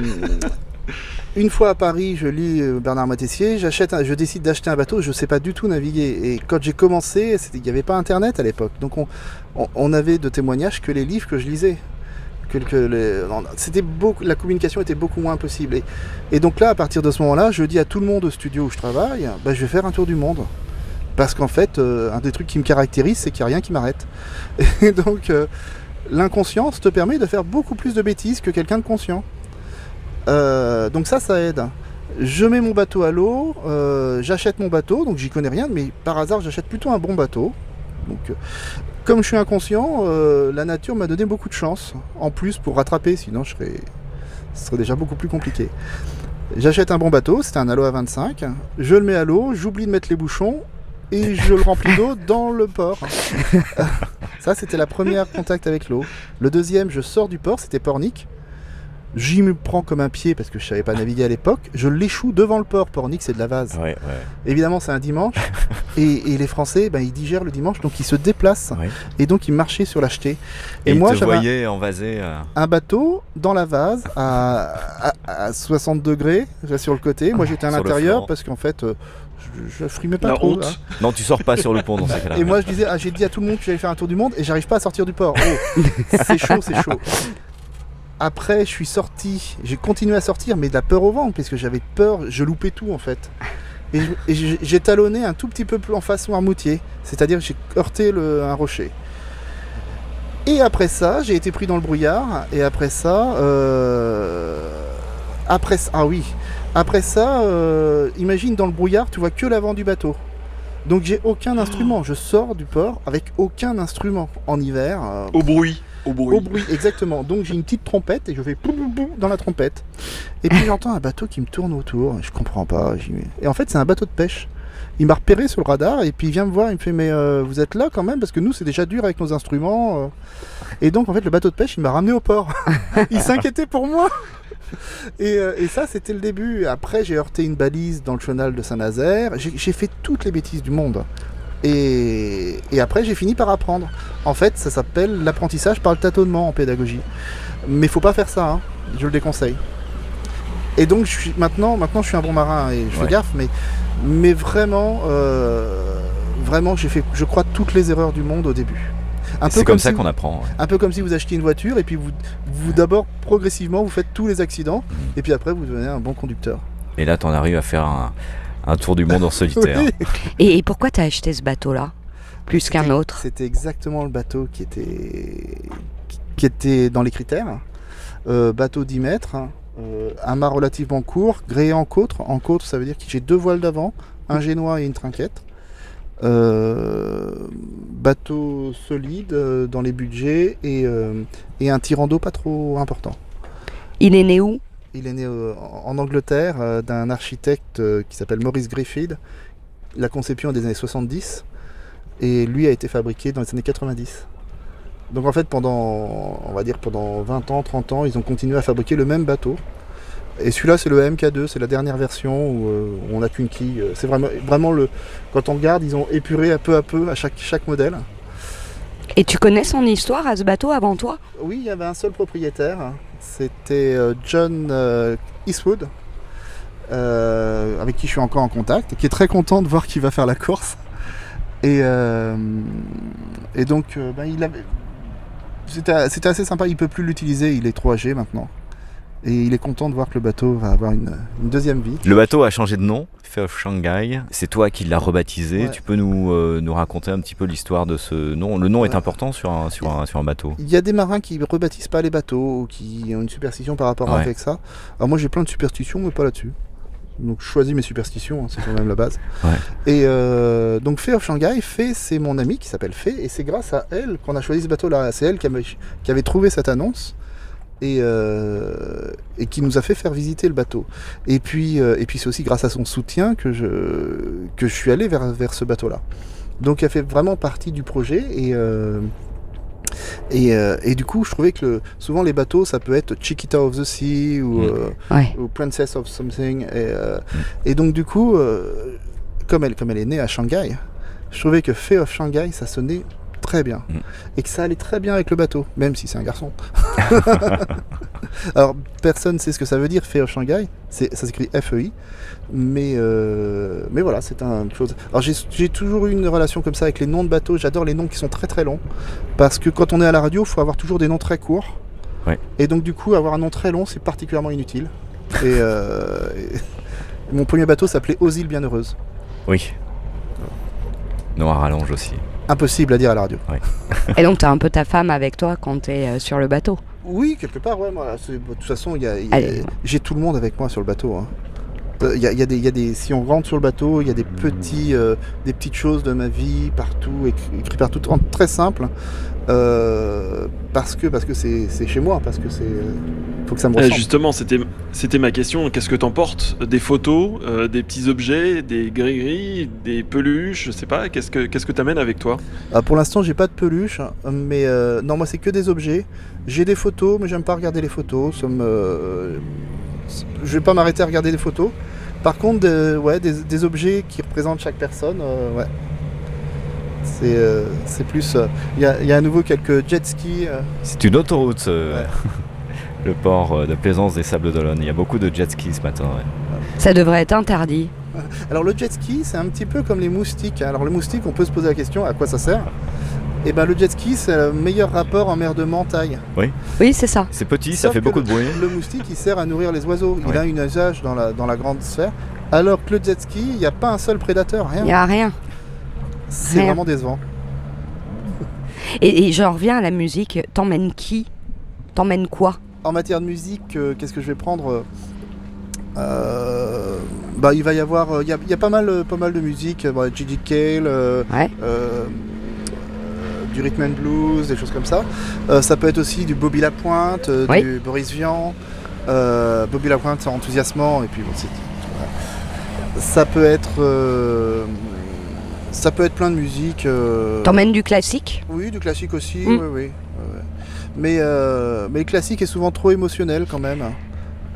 une fois à Paris, je lis euh, Bernard Moitessier, j'achète, un- je décide d'acheter un bateau, je ne sais pas du tout naviguer. Et quand j'ai commencé, c'était- il n'y avait pas Internet à l'époque, donc on, on, on avait de témoignages que les livres que je lisais. C'était beaucoup, la communication était beaucoup moins possible. Et, et donc là, à partir de ce moment-là, je dis à tout le monde au studio où je travaille, bah, je vais faire un tour du monde. Parce qu'en fait, euh, un des trucs qui me caractérise, c'est qu'il n'y a rien qui m'arrête. Et donc, euh, l'inconscience te permet de faire beaucoup plus de bêtises que quelqu'un de conscient. Euh, donc ça, ça aide. Je mets mon bateau à l'eau, j'achète mon bateau, donc j'y connais rien, mais par hasard, j'achète plutôt un bon bateau. Donc, comme je suis inconscient, la nature m'a donné beaucoup de chance. En plus, pour rattraper, sinon ce serait déjà beaucoup plus compliqué. J'achète un bon bateau, c'était un Aloha 25, je le mets à l'eau, j'oublie de mettre les bouchons et je le remplis d'eau dans le port. Ça, c'était la première contact avec l'eau. Le deuxième, je sors du port, c'était Pornic. J'y me prends comme un pied parce que je savais pas naviguer à l'époque. Je l'échoue devant le port. Pornic, c'est de la vase. ouais, ouais. Évidemment, c'est un dimanche. et, et les Français, ben, ils digèrent le dimanche, donc ils se déplacent. Ouais. Et donc, ils marchaient sur l'acheté. Et, Et, moi, j'avais un- euh, un bateau dans la vase à, à- à 60 degrés sur le côté. Moi, j'étais à l'intérieur parce qu'en fait, euh, je, frimais pas La trop. honte. là. Non, tu sors pas sur le pont dans ces cas-là. Et moi, je disais, ah, j'ai dit à tout le monde que j'allais faire un tour du monde et j'arrive pas à sortir du port. Oh, c'est chaud, c'est chaud. Après, je suis sorti, j'ai continué à sortir, mais de la peur au ventre, parce que j'avais peur, je loupais tout en fait. Et, j'ai- talonné un tout petit peu plus en face Noirmoutier, c'est-à-dire que j'ai heurté le- un rocher. Et après ça, j'ai été pris dans le brouillard, et après ça, euh, après ça, ah oui, après ça, euh, imagine dans le brouillard, tu vois que l'avant du bateau. Donc j'ai aucun instrument, je sors du port avec aucun instrument en hiver. euh, Au bruit. Au bruit. au bruit, exactement. Donc j'ai une petite trompette et je fais pou, pou dans la trompette. Et puis j'entends un bateau qui me tourne autour. Je comprends pas. Et en fait, c'est un bateau de pêche. Il m'a repéré sur le radar et puis il vient me voir, il me fait mais euh, vous êtes là quand même parce que nous c'est déjà dur avec nos instruments. euh. Et donc en fait le bateau de pêche il m'a ramené au port. il s'inquiétait pour moi. Et, euh, et ça c'était le début. Après j'ai heurté une balise dans le chenal de Saint-Nazaire. J'ai fait toutes les bêtises du monde. Et, et après j'ai fini par apprendre. En fait ça s'appelle l'apprentissage par le tâtonnement en pédagogie. Mais faut pas faire ça, hein. je le déconseille. Et donc je suis, maintenant, maintenant je suis un bon marin et je fais Ouais. gaffe, mais, mais vraiment, euh, vraiment j'ai fait, je crois, toutes les erreurs du monde au début. Un C'est comme ça si qu'on apprend. ouais. un peu comme si vous achetiez une voiture et puis vous, vous d'abord progressivement vous faites tous les accidents Mhm. et puis après vous devenez un bon conducteur. Et là, t'en arrives à faire un, un tour du monde en solitaire. Oui. Et, et pourquoi t'as acheté ce bateau-là Plus qu'un autre? C'était exactement le bateau qui était, qui était dans les critères. Euh, bateau 10 mètres, euh, un mât relativement court, gréé en côte. En côte, ça veut dire que j'ai deux voiles d'avant, un génois et une trinquette. Euh, bateau solide euh, dans les budgets et, et un tirant d'eau pas trop important. Il est né où? Il est né en Angleterre d'un architecte qui s'appelle Maurice Griffith. La conception est des années 70 et lui a été fabriqué dans les années 90. Donc en fait pendant on va dire pendant 20 ans, 30 ans, ils ont continué à fabriquer le même bateau. Et celui-là c'est le MK2, c'est la dernière version où euh, on n'a qu'une quille. C'est vraiment, vraiment le. Quand on regarde, ils ont épuré à peu à peu à chaque, chaque modèle. Et tu connais son histoire à ce bateau avant toi? Oui, il y avait un seul propriétaire. C'était euh, John euh, Eastwood, euh, avec qui je suis encore en contact, et qui est très content de voir qu'il va faire la course. Et, euh, et donc, euh, ben, il avait... c'était assez sympa. Il peut plus l'utiliser, il est trop âgé maintenant. Et il est content de voir que le bateau va avoir une, une deuxième vie. Le bateau a changé de nom, Fair Shanghai. C'est toi qui l'as rebaptisé. Ouais. Tu peux nous, euh, nous raconter un petit peu l'histoire de ce nom? Le nom est important sur un, sur un, sur un bateau. Il y a des marins qui rebaptisent pas les bateaux ou qui ont une superstition par rapport Ouais. avec ça. Alors moi j'ai plein de superstitions mais pas là-dessus. Donc je choisis mes superstitions, hein, c'est quand même la base. Ouais. Et euh, donc Fée of Shanghai, Fée c'est mon amie qui s'appelle Fée et c'est grâce à elle qu'on a choisi ce bateau-là. C'est elle qui avait, qui avait trouvé cette annonce et, euh, et qui nous a fait faire visiter le bateau. Et puis, euh, et puis c'est aussi grâce à son soutien que je, que je suis allé vers, vers ce bateau-là. Donc elle fait vraiment partie du projet et, et, euh, et du coup je trouvais que le- souvent les bateaux ça peut être Chiquita of the Sea ou, Mm. euh, Ouais. ou Princess of Something. Et, euh, et donc du coup, euh, comme, elle, comme elle est née à Shanghai, je trouvais que Fée of Shanghai ça sonnait très bien Mm. et que ça allait très bien avec le bateau, même si c'est un garçon. Alors personne ne sait ce que ça veut dire Fée of Shanghai, c'est, ça s'écrit F-E-I, mais, euh, mais voilà, c'est un chose. Alors j'ai, j'ai toujours eu une relation comme ça avec les noms de bateaux, j'adore les noms qui sont très très longs, parce que quand on est à la radio, il faut avoir toujours des noms très courts. Ouais. Et donc du coup, avoir un nom très long, c'est particulièrement inutile. Et, euh, et- mon premier bateau s'appelait Aux îles Bienheureuses. Oui. Non, à rallonge aussi. Impossible à dire à la radio. Et donc t'as un peu ta femme avec toi quand t'es euh, sur le bateau Oui, quelque part, ouais. Moi, de toute façon, il y a- il y a- Allez. j'ai tout le monde avec moi sur le bateau. hein. Euh, Il y, a, il y a des, il y a des, si on rentre sur le bateau, il y a des petits, euh, des petites choses de ma vie partout, écrit, écrit partout, très simple, euh, parce que parce que c'est c'est chez moi, parce que c'est euh, faut que ça me Euh, ressemble. justement, c'était c'était ma question. Qu'est-ce que t'emportes Des photos, euh, des petits objets, des gris-gris, des peluches, je sais pas. Qu'est-ce que qu'est-ce que t'amènes avec toi? Pour l'instant, j'ai pas de peluche, mais euh, non, moi c'est que des objets. J'ai des photos, mais j'aime pas regarder les photos. Ça me, je vais pas m'arrêter à regarder des photos. Par contre, des- ouais, des, des objets qui représentent chaque personne, ouais. C'est euh, c'est plus. euh, Il y, a, il y a à nouveau quelques jet skis. euh, C'est une autoroute, euh, Ouais. le port de Plaisance des Sables d'Olonne. Il y a beaucoup de jet skis ce matin. ouais. Ça devrait être interdit. Alors le jet ski, c'est un petit peu comme les moustiques. Alors le moustique, on peut se poser la question à quoi ça sert? Et ben le jet ski, c'est le meilleur rapport en mer de Mentaille. Oui, c'est ça. C'est petit, ça fait beaucoup le- de bruit. Le moustique, il sert à nourrir les oiseaux. Il Ouais. a un usage dans la, dans la grande sphère. Alors que le jet ski, il n'y a pas un seul prédateur, Il rien. n'y a rien. C'est vraiment décevant. Et, et je reviens à la musique. T'emmènes qui? T'emmènes quoi? En matière de musique, euh, qu'est-ce que je vais prendre euh, euh, bah, Il va y avoir. Il y, a, il y a pas, mal, pas mal de musique. bah, Gigi Cale, euh, Ouais. euh, euh, du rhythm and blues, des choses comme ça. Ça peut être aussi du Bobby Lapointe, Oui. du Boris Vian. Bobby Lapointe, c'est enthousiasmant. Et puis bon, c'est. voilà. Ça peut être. Ça peut être plein de musique. euh, T'emmènes du classique Oui, du classique aussi, Mm. oui, oui. Mais, euh, mais le classique est souvent trop émotionnel quand même.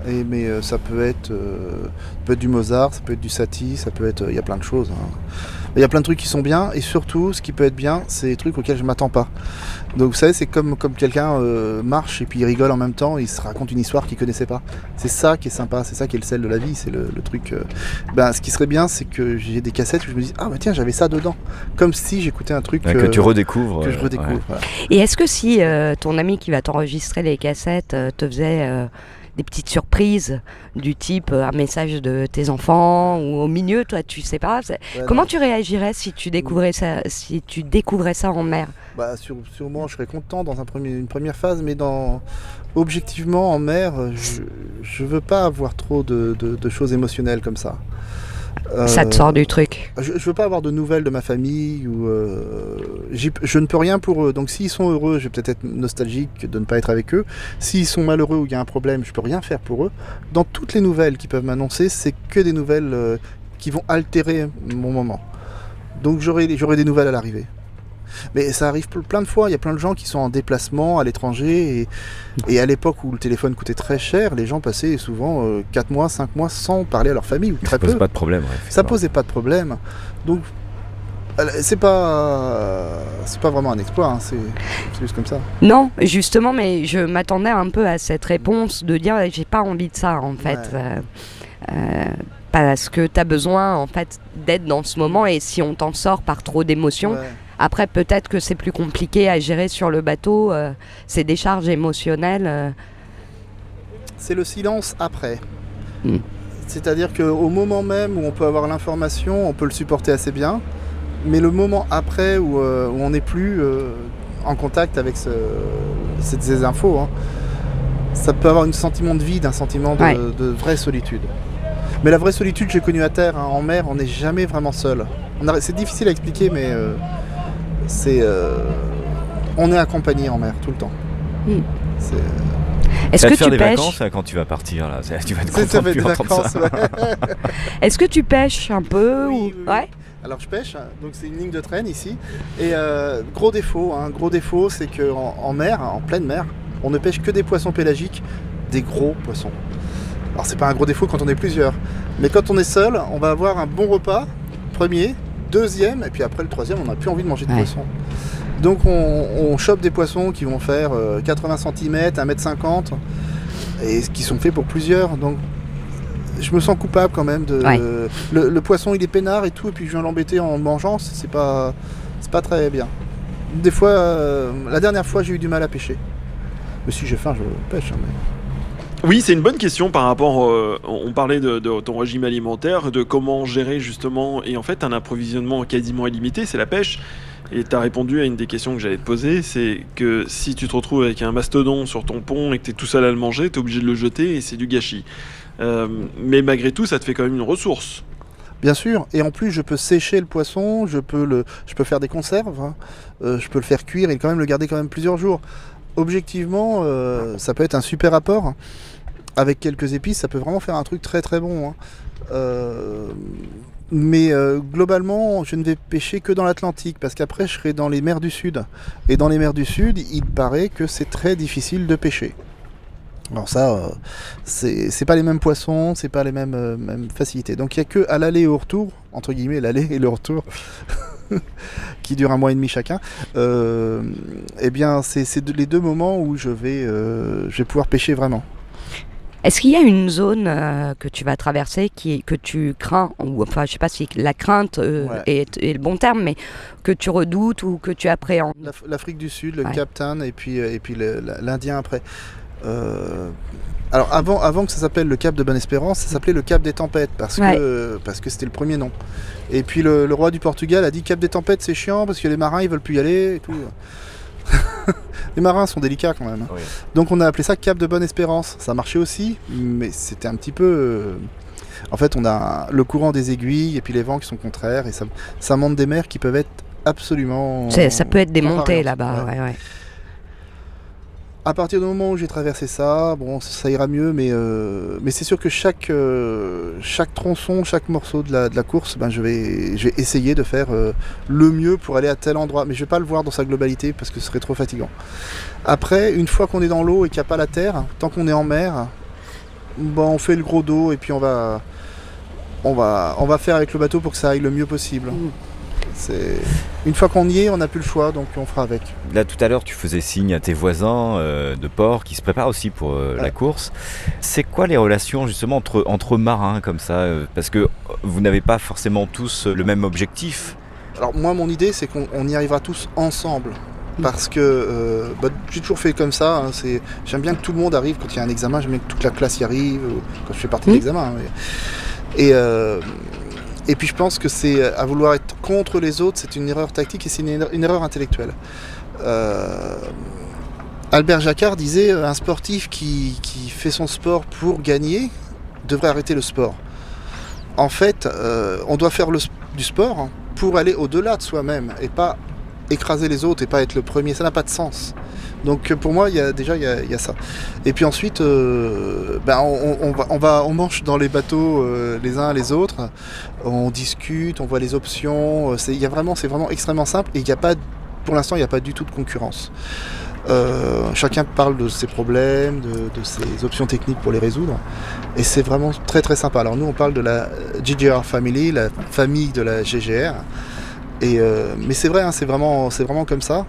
Et, mais euh, ça peut être, euh, ça peut être du Mozart, ça peut être du Satie, ça peut être. Il y a plein de choses. hein. Il y a plein de trucs qui sont bien. Et surtout, ce qui peut être bien, c'est des trucs auxquels je m'attends pas. Donc vous savez, c'est comme, comme quelqu'un euh, marche et puis il rigole en même temps, il se raconte une histoire qu'il connaissait pas. C'est ça qui est sympa, c'est ça qui est le sel de la vie, c'est le, le truc. euh, Ben, ce qui serait bien, c'est que j'ai des cassettes où je me dis, ah bah tiens, j'avais ça dedans. Comme si j'écoutais un truc. Ouais, que euh, tu redécouvres. que je redécouvre. ouais. voilà. Et est-ce que si euh, ton ami qui va t'enregistrer les cassettes euh, te faisait euh, des petites surprises du type euh, un message de tes enfants ou au milieu, toi tu sais pas Ouais, Comment non. tu réagirais si tu découvrais ça, si tu découvrais ça en mer? Bah, sur, Sûrement, je serais content dans un premier, une première phase, mais dans objectivement en mer, je, je veux pas avoir trop de, de- de choses émotionnelles comme ça. Ça te Euh, sort du truc. Je, je veux pas avoir de nouvelles de ma famille ou euh, je ne peux rien pour eux. Donc s'ils sont heureux, je vais peut-être être nostalgique de ne pas être avec eux. S'ils sont malheureux ou il y a un problème, je peux rien faire pour eux. Dans toutes les nouvelles qui peuvent m'annoncer, c'est que des nouvelles euh, qui vont altérer mon moment. Donc j'aurai des nouvelles à l'arrivée. Mais ça arrive ple- plein de fois, il y a plein de gens qui sont en déplacement à l'étranger et, et à l'époque où le téléphone coûtait très cher, les gens passaient souvent 4 mois, 5 mois sans parler à leur famille ou Ça très pose peu. pas de problème. ouais, Ça posait pas de problème. Donc, euh, c'est pas, c'est pas vraiment un exploit. hein, C'est juste comme ça. Non, justement, mais je m'attendais un peu à cette réponse de dire j'ai pas envie de ça en fait. Ouais. Euh, euh, parce que tu as besoin en fait d'être dans ce moment et si on t'en sort par trop d'émotions, Ouais. Après peut-être que c'est plus compliqué à gérer sur le bateau, euh, ces décharges émotionnelles. euh. C'est le silence après. Mm. C'est-à-dire qu'au moment même où on peut avoir l'information, on peut le supporter assez bien. Mais le moment après où, euh, où on n'est plus en contact avec ce- ces, infos, hein, ça peut avoir un sentiment de vide, un sentiment de, Ouais. de vraie solitude. Mais la vraie solitude, j'ai connue à terre. hein. En mer, on n'est jamais vraiment seul. C'est difficile à expliquer, mais euh, c'est, euh, on est accompagné en mer tout le temps. Mm. C'est- Est-ce Ça va que te faire tu des pêches vacances quand tu vas partir là? Tu vas être C'est- ça content de plus des entendre vacances, ça. ouais. Est-ce que tu pêches un peu Oui, ou... oui, oui. Ouais? Alors je pêche, donc c'est une ligne de traîne ici. Et euh, gros défaut, hein, gros défaut, c'est qu'en en mer, en pleine mer, on ne pêche que des poissons pélagiques, des gros poissons. Alors c'est pas un gros défaut quand on est plusieurs, mais quand on est seul, on va avoir un bon repas, premier, deuxième, et puis après le troisième, on n'a plus envie de manger de Ouais. poisson. Donc on, on chope des poissons qui vont faire euh, 80 cm, 1m50, et qui sont faits pour plusieurs. Donc je me sens coupable quand même de. Ouais. Le, le poisson il est peinard et tout, et puis je viens l'embêter en le mangeant, c'est pas, pas très bien. Des fois, euh, la dernière fois j'ai eu du mal à pêcher. Mais si j'ai faim, je pêche. hein, mais- Oui, c'est une bonne question par rapport. euh, on parlait de, ton régime alimentaire, de comment gérer justement. Et en fait, un approvisionnement quasiment illimité, c'est la pêche. Et tu as répondu à une des questions que j'allais te poser c'est que si tu te retrouves avec un mastodon sur ton pont et que tu es tout seul à le manger, tu es obligé de le jeter et c'est du gâchis. Euh, mais malgré tout, ça te fait quand même une ressource. Bien sûr, et en plus je peux sécher le poisson, je peux, le, je peux faire des conserves, hein, euh, je peux le faire cuire et quand même le garder quand même plusieurs jours. Objectivement, ça peut être un super apport. Avec quelques épices, ça peut vraiment faire un truc très très bon. hein. Euh, mais euh, globalement, je ne vais pêcher que dans l'Atlantique parce qu'après je serai dans les mers du Sud. Et dans les mers du Sud, il paraît que c'est très difficile de pêcher. Alors ça, euh, c'est pas les mêmes poissons, c'est pas les mêmes, euh, facilités. Donc il n'y a que à l'aller et au retour, entre guillemets, l'aller et le retour, qui dure un mois et demi chacun. Eh bien, c'est les deux moments où je vais pouvoir pêcher vraiment. Est-ce qu'il y a une zone euh, que tu vas traverser qui, que tu crains, ou enfin je sais pas si la crainte euh, Ouais. est, est le bon terme, mais que tu redoutes ou que tu appréhendes? L'Af- L'Afrique du Sud, le Ouais. Cap Town et puis, euh, et puis l'Indien après. Euh, alors avant, avant que ça s'appelle le Cap de Bonne-Espérance, ça s'appelait le Cap des Tempêtes parce Ouais. que parce que c'était le premier nom. Et puis le, le roi du Portugal a dit Cap des Tempêtes c'est chiant parce que les marins ils veulent plus y aller et tout. les marins sont délicats quand même. hein. Oui. Donc on a appelé ça Cap de Bonne-Espérance. Ça marchait aussi, mais c'était un petit peu. euh, En fait, on a le courant des aiguilles et puis les vents qui sont contraires et ça, ça monte des mers qui peuvent être absolument. C'est- Ça peut être des montées là-bas. Ouais. ouais, ouais. À partir du moment où j'ai traversé ça, bon, ça ira mieux, mais, euh, c'est sûr que chaque, euh, chaque tronçon, chaque morceau de la, course, ben, je, vais, essayer de faire euh, le mieux pour aller à tel endroit. Mais je vais pas le voir dans sa globalité parce que ce serait trop fatigant. Après, une fois qu'on est dans l'eau et qu'il n'y a pas la terre, tant qu'on est en mer, ben, on fait le gros dos et puis on va, faire avec le bateau pour que ça aille le mieux possible. C'est Une fois qu'on y est, on n'a plus le choix, donc on fera avec. Là, tout à l'heure, tu faisais signe à tes voisins euh, de port qui se préparent aussi pour euh, la Ouais. course. C'est quoi les relations justement entre, entre marins comme ça euh, Parce que vous n'avez pas forcément tous le même objectif. Alors moi mon idée c'est qu'on on y arrivera tous ensemble. Parce que euh, bah, j'ai toujours fait comme ça. hein, c'est- J'aime bien que tout le monde arrive quand il y a un examen. J'aime bien que toute la classe y arrive. Quand je fais partie de Mhm. l'examen. hein, mais- Et, euh, et puis je pense que c'est à vouloir être contre les autres, c'est une erreur tactique et c'est une, erreur- une erreur intellectuelle. Euh, Albert Jacquard disait euh, un sportif qui, fait son sport pour gagner devrait arrêter le sport. En fait, euh, on doit faire du sport pour aller au-delà de soi-même et pas écraser les autres et pas être le premier. Ça n'a pas de sens. Donc euh, pour moi, il y a, déjà, il y a, ça. Et puis ensuite, euh, ben, on, mange dans les bateaux euh, les uns les autres. On discute, on voit les options. C'est, il y a vraiment, c'est vraiment extrêmement simple. Et il y a pas, pour l'instant, il n'y a pas du tout de concurrence. Chacun parle de ses problèmes, de, ses options techniques pour les résoudre. Et c'est vraiment très très sympa. Alors nous on parle de la GGR Family, la famille de la GGR. Mais c'est vrai, hein, c'est vraiment, c'est vraiment comme ça.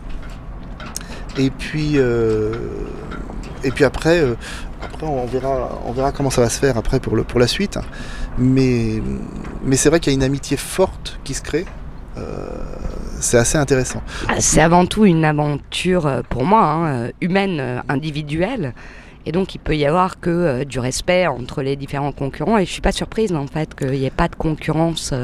Et puis, euh, et puis après, euh, après on verra, on verra comment ça va se faire après pour, le, pour la suite. Mais, mais c'est vrai qu'il y a une amitié forte qui se crée. Euh, c'est assez intéressant. Ah, C'est avant tout une aventure pour moi, hein, humaine, individuelle. Et donc il peut y avoir que du respect entre les différents concurrents. Et je suis pas surprise en fait qu'il n'y ait pas de concurrence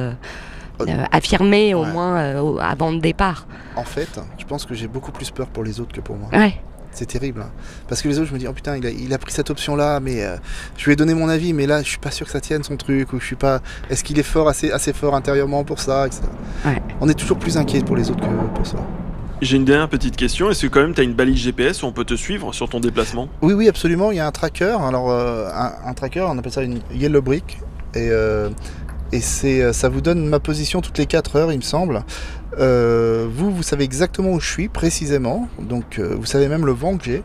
euh, affirmée au Ouais. moins euh, avant le départ. En fait, je pense que j'ai beaucoup plus peur pour les autres que pour moi. Ouais. C'est terrible. hein. Parce que les autres, je me dis, oh putain, il a, il a pris cette option-là, mais euh, je lui ai donné mon avis, mais là, je suis pas sûr que ça tienne son truc, ou je suis pas. Est-ce qu'il est fort, assez, assez fort intérieurement pour ça, etc. Ouais. On est toujours plus inquiet pour les autres que pour soi. J'ai une dernière petite question. Est-ce que quand même tu as une balise GPS où on peut te suivre sur ton déplacement? Oui, oui, absolument. Il y a un tracker. Alors, euh, un, un tracker, on appelle ça une yellow brick. Et, euh, et c'est, euh, ça vous donne ma position toutes les 4 heures, il me semble. Euh, vous, vous savez exactement où je suis, précisément. Donc, euh, vous savez même le vent que j'ai.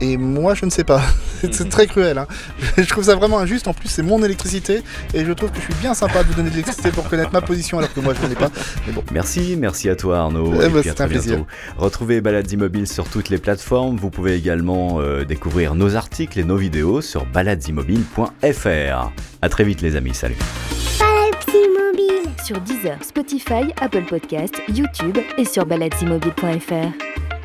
Et moi, je ne sais pas. C'est- c'est très cruel. hein. Je trouve ça vraiment injuste. En plus, c'est mon électricité. Et je trouve que je suis bien sympa de vous donner de l'électricité pour connaître ma position alors que moi, je ne connais pas. Mais bon. Merci, merci à toi Arnaud. Eh ben, très un plaisir. bientôt. Retrouvez Balades Immobiles sur toutes les plateformes. Vous pouvez également euh, découvrir nos articles et nos vidéos sur baladesimmobiles.fr. À très vite les amis, salut. Balade Mobile. Sur Deezer, Spotify, Apple Podcast, YouTube et sur baladesimobile.fr.